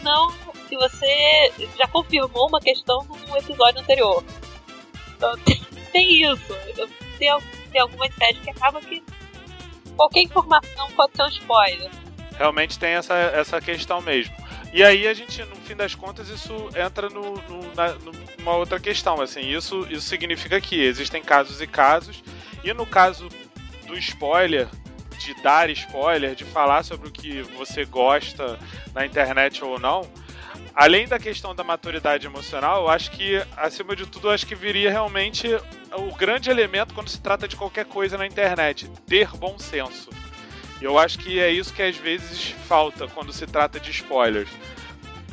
não. que você já confirmou uma questão no episódio anterior. Então tem isso. Tem, tem algumas séries que acaba que qualquer informação pode ser um spoiler. Realmente tem essa, essa questão mesmo. E aí a gente, no fim das contas, isso entra no, no, na, numa outra questão. Assim, isso, isso significa que existem casos e casos, e no caso do spoiler, de dar spoiler, de falar sobre o que você gosta na internet ou não, além da questão da maturidade emocional, eu acho que, acima de tudo, acho que viria realmente o grande elemento quando se trata de qualquer coisa na internet: ter bom senso. Eu acho que é isso que às vezes falta quando se trata de spoilers.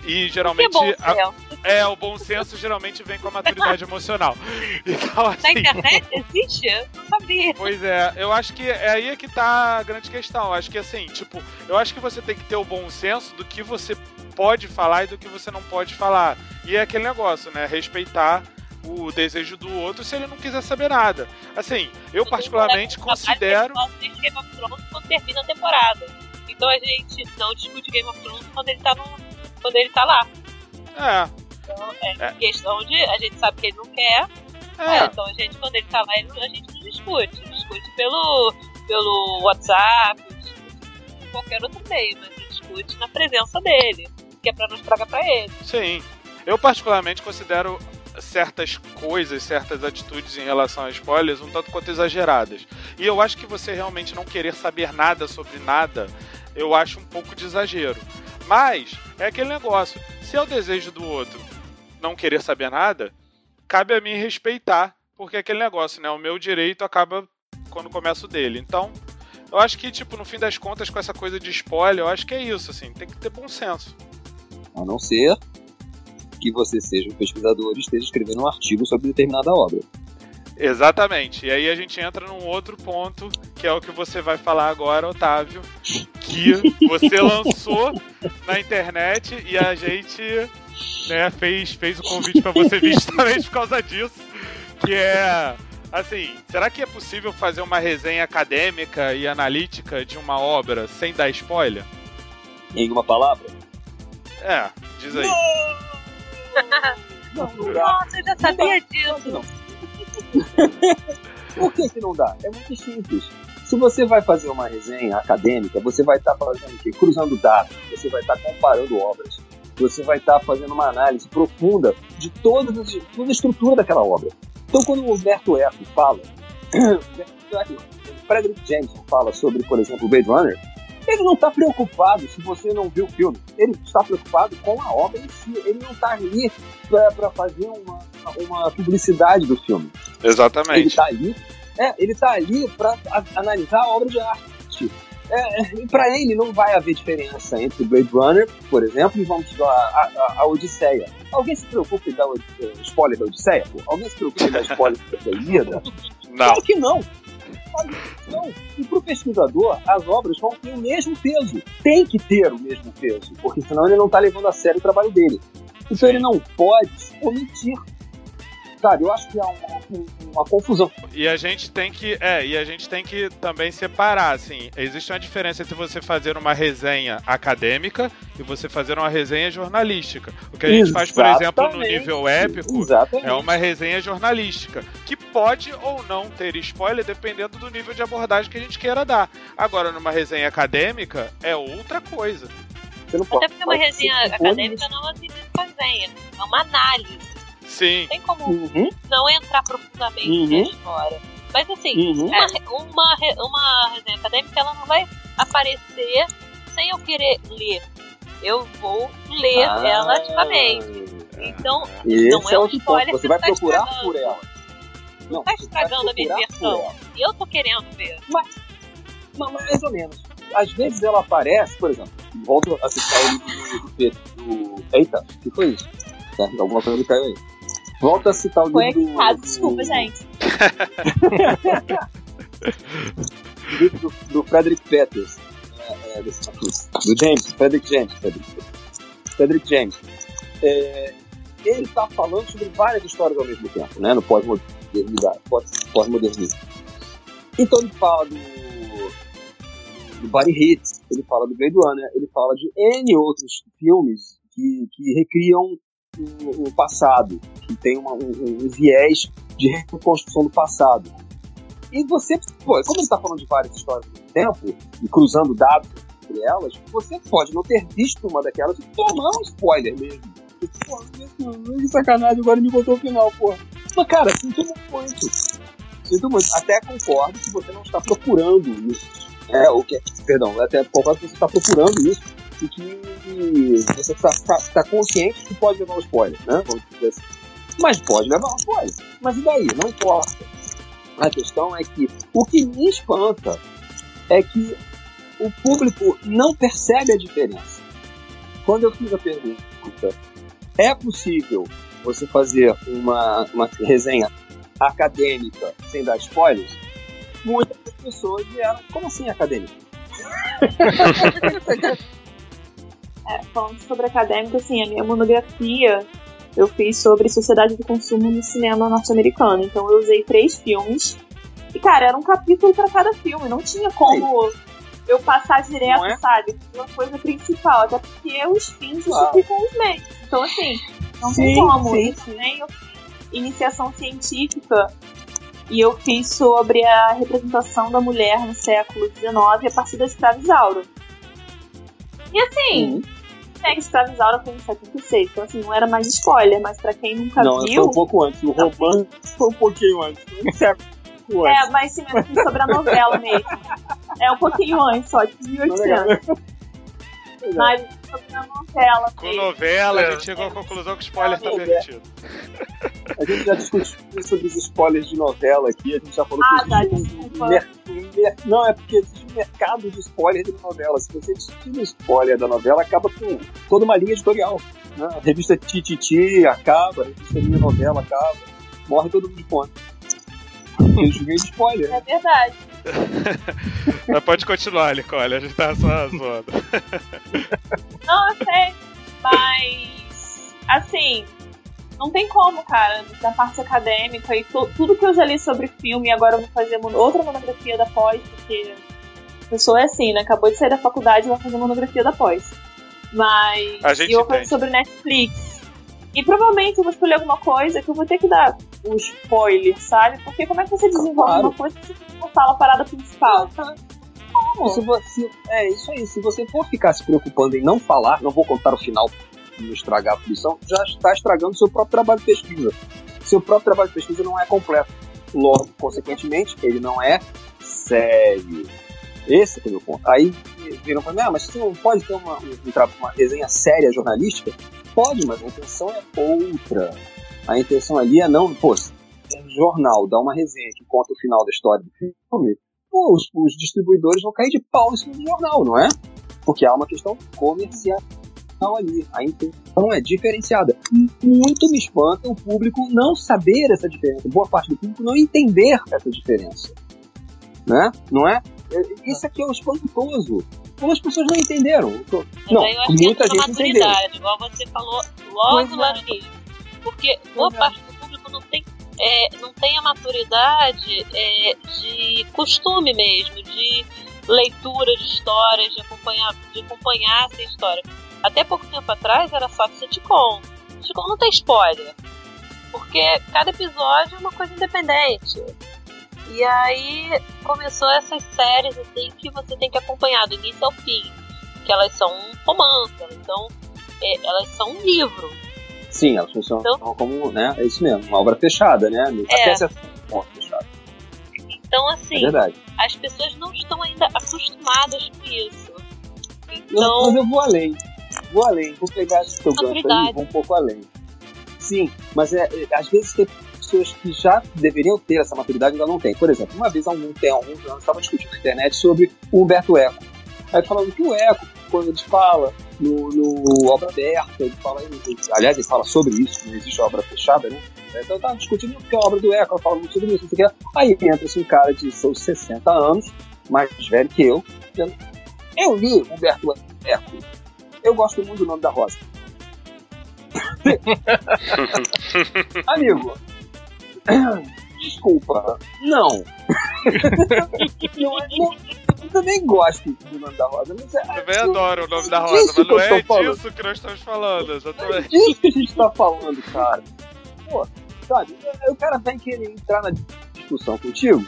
E geralmente. A, é, o bom senso geralmente vem com a maturidade emocional. Então, assim, Na internet existe? Eu não sabia. Pois é, eu acho que é aí é que tá a grande questão. Eu acho que assim, tipo, eu acho que você tem que ter o bom senso do que você pode falar e do que você não pode falar. E é aquele negócio, né? Respeitar o desejo do outro se ele não quiser saber nada. Assim, eu particularmente considero. Game of Thrones quando termina a temporada. Então a gente não discute Game of Thrones quando ele tá, no, quando ele tá lá. É. Então é, é. questão de. A gente sabe que ele não quer. É. então a gente, quando ele tá lá, a gente não discute. Discute pelo, pelo WhatsApp, discute qualquer outro meio, mas discute na presença dele. Que é pra não estragar pra ele. Sim. Eu particularmente considero certas coisas, certas atitudes em relação a spoilers um tanto quanto exageradas. E eu acho que você realmente não querer saber nada sobre nada, eu acho um pouco de exagero. Mas é aquele negócio, se é o desejo do outro não querer saber nada, cabe a mim respeitar, porque é aquele negócio, né? O meu direito acaba quando começa o dele. Então, eu acho que, tipo, no fim das contas, com essa coisa de spoiler, eu acho que é isso, assim, tem que ter bom senso. A não ser que você seja um pesquisador e esteja escrevendo um artigo sobre determinada obra. Exatamente. E aí a gente entra num outro ponto, que é o que você vai falar agora, Otávio, que você lançou na internet e a gente né, fez, fez o convite para você vir justamente por causa disso, que é assim, será que é possível fazer uma resenha acadêmica e analítica de uma obra sem dar spoiler? Em uma palavra? É, diz aí. Não, não dá. Nossa, eu já sabia disso. Não. Por que, que não dá? É muito simples. Se você vai fazer uma resenha acadêmica, você vai estar tá fazendo o quê? Cruzando dados, você vai estar tá comparando obras, você vai estar tá fazendo uma análise profunda de toda, toda a estrutura daquela obra. Então, quando o Humberto Eco fala, o Frederick Jameson fala sobre, por exemplo, o Blade Runner, ele não está preocupado se você não viu o filme. Ele está preocupado com a obra em si. Ele não está ali para fazer uma, uma publicidade do filme. Exatamente. Ele está ali, é, ele tá ali para analisar a obra de arte. É, é para ele não vai haver diferença entre Blade Runner, por exemplo, e vamos a, a, a Odisseia. Alguém se preocupa em dar o spoiler da Odisseia? Alguém se preocupa em dar spoiler da Ilíada? Não. Claro que não. E para o pesquisador, as obras vão ter o mesmo peso. Tem que ter o mesmo peso, porque senão ele não está levando a sério o trabalho dele. Então ele não pode omitir sabe? Eu acho que há uma, uma, confusão. E a gente tem que, é, e a gente tem que também separar, assim, existe uma diferença entre você fazer uma resenha acadêmica e você fazer uma resenha jornalística. O que a gente Exatamente. faz, por exemplo, no nível épico, Exatamente. é uma resenha jornalística, que pode ou não ter spoiler dependendo do nível de abordagem que a gente queira dar. Agora, numa resenha acadêmica, é outra coisa. Até porque uma resenha acadêmica não é uma resenha, é uma análise. Sim. Não tem como uhum. não entrar profundamente uhum. na história. Mas assim, uhum. uma, uma, uma resenha acadêmica ela não vai aparecer sem eu querer ler. Eu vou ler ah, ela ativamente. Então, não é, é um spoiler Você vai tá procurar por ela. Não, não tá estragando a minha versão. E eu tô querendo ver. Mas, mas, mais ou menos. Às vezes ela aparece, por exemplo, volto a citar o livro do Pedro. Do... Eita, o que foi isso? Alguma coisa caiu aí. Volta a citar o Foi livro do... desculpa, gente. o livro do, do Frederick Peters. É, é, do James, Frederick James. Frederick, Frederick James. É, ele está falando sobre várias histórias ao mesmo tempo, né, no pós-modernismo. Então ele fala do, do Body Hits, ele fala do Blade Runner, ele fala de N outros filmes que, que recriam o, passado, que tem uma, um, um viés de reconstrução do passado. E você, pô, como ele está falando de várias histórias do tempo, e cruzando dados entre elas, você pode não ter visto uma daquelas e tomar um spoiler mesmo. Pô, que sacanagem, agora me botou o final, pô. Mas, cara, sinto muito. Sinto muito. Até concordo que você não está procurando isso. É, o que, perdão, até concordo que você está procurando isso que você está tá, tá consciente que pode levar um spoiler, né? Vamos dizer assim. Mas pode levar um spoiler. Mas e daí? Não importa. A questão é que o que me espanta é que o público não percebe a diferença. Quando eu fiz a pergunta, é possível você fazer uma, uma resenha acadêmica sem dar spoilers? Muitas pessoas vieram, como assim acadêmica? é, falando sobre acadêmico, assim, a minha monografia eu fiz sobre sociedade de consumo no cinema norte-americano. Então eu usei três filmes. E, cara, era um capítulo para cada filme. Não tinha como eu passar direto, é? sabe? Uma coisa principal. Até porque os fins justificam os meios. Então, assim, não sim, tem como. Sim. Isso, nem eu iniciação científica e eu fiz sobre a representação da mulher no século XIX a partir da escravizaura. E assim. É, escravizaura foi em 76, então assim, não era mais spoiler, mas pra quem nunca não, viu... Não, foi um pouco antes, o romance foi um pouquinho antes, um século É, mas sim, mas sobre a novela mesmo. É um pouquinho antes só, de 1800. Mas sobre a novela. Com novela, a gente chegou à conclusão que o spoiler está permitido. A gente já discutiu sobre os spoilers de novela aqui, a gente já falou ah, que tá, um, mer... Não, é porque existe um mercado de spoiler de novela. Se você tira o spoiler da novela, acaba com toda uma linha editorial. Né? A revista Tititi acaba, a revista Minha Novela acaba, morre todo mundo de conta. Eu joguei spoiler. É verdade. Mas pode continuar, Nicole, a gente tá só zoando. Não, eu sei, mas. Assim, não tem como, cara, da parte acadêmica e tudo que eu já li sobre filme, agora eu vou fazer outra monografia da pós, porque a pessoa é assim, né? Acabou de sair da faculdade e vai fazer monografia da pós. Mas. A gente e eu sobre Netflix. E provavelmente eu vou escolher alguma coisa que eu vou ter que dar um spoiler, sabe? Porque como é que você desenvolve claro. uma coisa se você não fala a parada principal? Se você, é isso aí. Se você for ficar se preocupando em não falar, não vou contar o final não estragar a produção, já está estragando seu próprio trabalho de pesquisa. Seu próprio trabalho de pesquisa não é completo. Logo, consequentemente, ele não é sério. Esse é o meu ponto. Aí viram para mim, ah, mas você não pode ter uma, uma, uma resenha séria jornalística? Pode, mas a intenção é outra. A intenção ali é não, pô, jornal dá uma resenha que conta o final da história do filme, pô, os, os distribuidores vão cair de pau em cima do jornal, não é? Porque há uma questão comercial ali. A intenção é diferenciada. Muito me espanta o público não saber essa diferença, boa parte do público não entender essa diferença. Né? Não é? é isso aqui é o espantoso. Como as pessoas não entenderam. Não, muita gente entendeu. Igual você falou logo lá no início. Porque boa parte do público não tem é, não tem a maturidade é, de costume mesmo, de leitura de histórias, de acompanhar, de acompanhar essa história. Até pouco tempo atrás era só sitcom. Sitcom não tem spoiler. Porque cada episódio é uma coisa independente. E aí começou essas séries assim que você tem que acompanhar do início ao fim. Que elas são um romance, elas são, é, elas são um livro. Sim, elas funcionam então, como, né? É isso mesmo, uma obra fechada, né? É. Até certo ponto fechado. Então, assim, é as pessoas não estão ainda acostumadas com isso. Então... Mas eu vou além. Vou além, vou pegar esse teu gancho aí vou um pouco além. Sim, mas é, é, às vezes tem pessoas que já deveriam ter essa maturidade ainda não tem. Por exemplo, uma vez há algum tempo, alguns anos, estava discutindo na internet sobre o Humberto Eco. Aí falando que o Eco, quando ele fala no, no obra aberta, ele fala, aliás, ele fala sobre isso, não existe obra fechada, né? Então eu tava discutindo porque a obra do Eco, ela fala muito sobre isso, não sei o que. Aí entra assim, um cara de seus 60 anos, mais velho que eu, dizendo, eu li Humberto Eco, eu gosto muito do nome da Rosa. Amigo, Desculpa, não. não, não eu também gosto do nome da rosa, mas é. Também adoro o nome da rosa, mas não é disso que nós estamos falando, exatamente. É disso que a gente tá falando, cara. Pô, sabe? O cara vai querer entrar na discussão contigo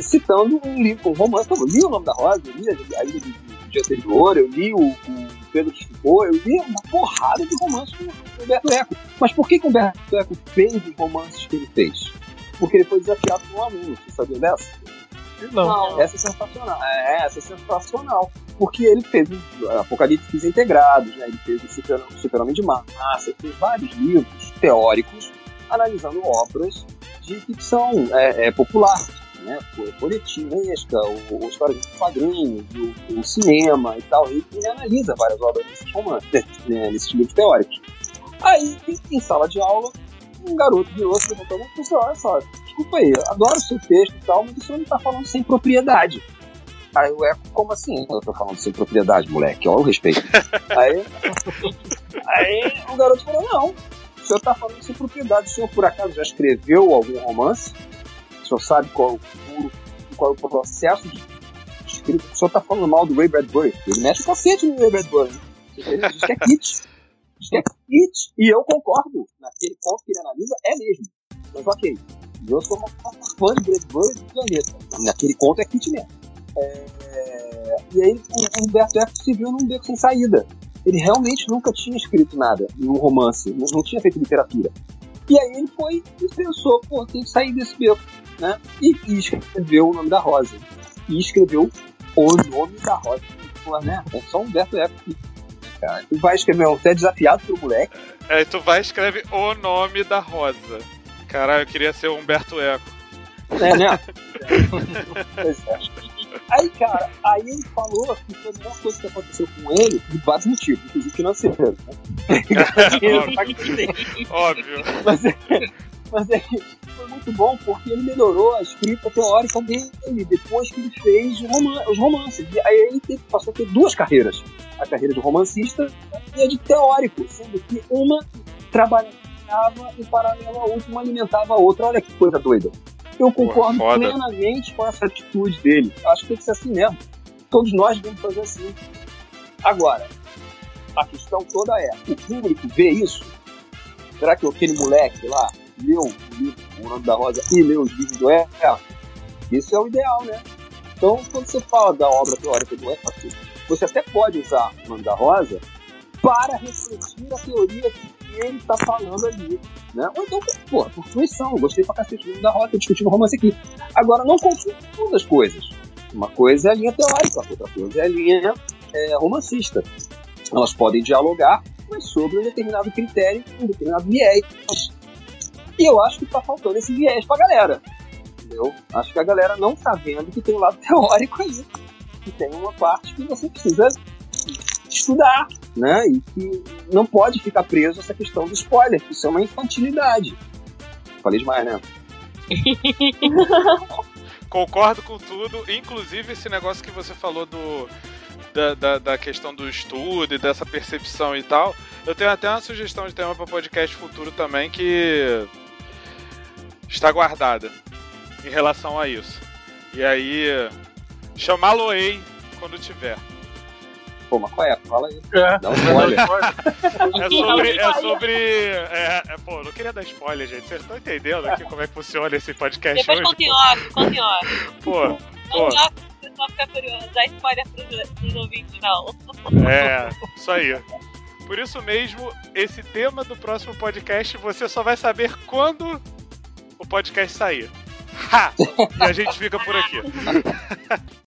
citando um livro, um romance. Eu li o nome da rosa, eu li a Ilha do Dia Anterior, eu li o, o Pedro que ficou, eu li uma porrada de romances com o Humberto Eco. Mas por que, que o Humberto Eco fez os romances que ele fez? Porque ele foi desafiado por um aluno, você sabia dessa? Não. Essa é sensacional. É, essa é sensacional. Porque ele fez Apocalipse Integrados, né? ele fez o Super, Super Homem de Massa, ele fez vários livros teóricos analisando obras de ficção é, é, popular, né? Folhetinesca, o, o história de quadrinhos, o, o, cinema e tal. E ele analisa várias obras desses romances, né, nesses livros teóricos. Aí, em sala de aula, um garoto virou se levantou e Olha só, desculpa aí, adoro o seu texto e tal, mas você não está falando sem propriedade. Aí o Eco, como assim? Eu tô falando sem propriedade, moleque, olha o respeito. aí, aí o garoto falou: Não, o senhor está falando sem propriedade. O senhor, por acaso, já escreveu algum romance? Senhor sabe qual, o, qual é o processo de escrita? O senhor está falando mal do Ray Bradbury. Ele mexe o cacete no Ray Bradbury. Ele diz que é kit. É kit. E eu concordo. Naquele ponto que ele analisa, é mesmo. Mas ok. Eu sou uma fã de Bradbury do planeta. Naquele ponto é kit mesmo. É... E aí o Humberto Eco se viu num beco sem saída. Ele realmente nunca tinha escrito nada um romance, não, não tinha feito literatura. E aí ele foi e pensou, pô, tem que sair desse beco, né? E, e escreveu o nome da Rosa. E escreveu o nome da Rosa. Pô, né? É só Humberto Eco cara. Tu vai escrever, até desafiado pro moleque. É, tu vai escrever o nome da Rosa. Caralho, eu queria ser o Humberto Eco. É, né? pois é. Aí, cara, aí ele falou que foi a melhor coisa que aconteceu com ele, de vários motivos, inclusive financeiro. Né? Óbvio. Mas, é, mas é, foi muito bom porque ele melhorou a escrita teórica dele depois que ele fez os romances. Aí ele teve, passou a ter duas carreiras: a carreira de romancista e a de teórico, sendo que uma trabalhava em paralelo à outra, uma alimentava a outra. Olha que coisa doida. Eu concordo Porra, plenamente com essa atitude dele. Eu acho que tem que ser assim mesmo. Todos nós devemos fazer assim. Agora, a questão toda é: o público vê isso? Será que aquele moleque lá leu o livro da Rosa e leu os livros do Eco? Isso é o ideal, né? Então, quando você fala da obra teórica do Eco, você até pode usar o Nome da Rosa para refletir a teoria que ele está falando ali. Né? Ou então, pô, por fruição, gostei pra cacete da rota discutindo romance aqui. Agora, não confunda as coisas. Uma coisa é a linha teórica, outra coisa é a linha é, romancista. Elas podem dialogar, mas sobre um determinado critério, um determinado viés. E eu acho que está faltando esse viés pra galera. Entendeu? Acho que a galera não está vendo que tem um lado teórico aí. Que tem uma parte que você precisa estudar, né? E que não pode ficar preso essa questão do spoiler, que isso é uma infantilidade. Falei demais, né? Concordo com tudo, inclusive esse negócio que você falou do, da, da, da, questão do estudo e dessa percepção e tal. Eu tenho até uma sugestão de tema para podcast futuro também que está guardada em relação a isso. E aí, chamá-lo-ei quando tiver. Pô, mas qual é? Fala aí. É. Dá um spoiler. é sobre. É sobre. É, é, pô, não queria dar spoiler, gente. Vocês estão entendendo aqui como é que funciona esse podcast Depois hoje? conta em off. Pô. Não pô. dá pra pessoa ficar curiosa, dar spoiler pros, pros ouvintes, não. É, isso aí. Por isso mesmo, esse tema do próximo podcast você só vai saber quando o podcast sair. Ha! E a gente fica por aqui.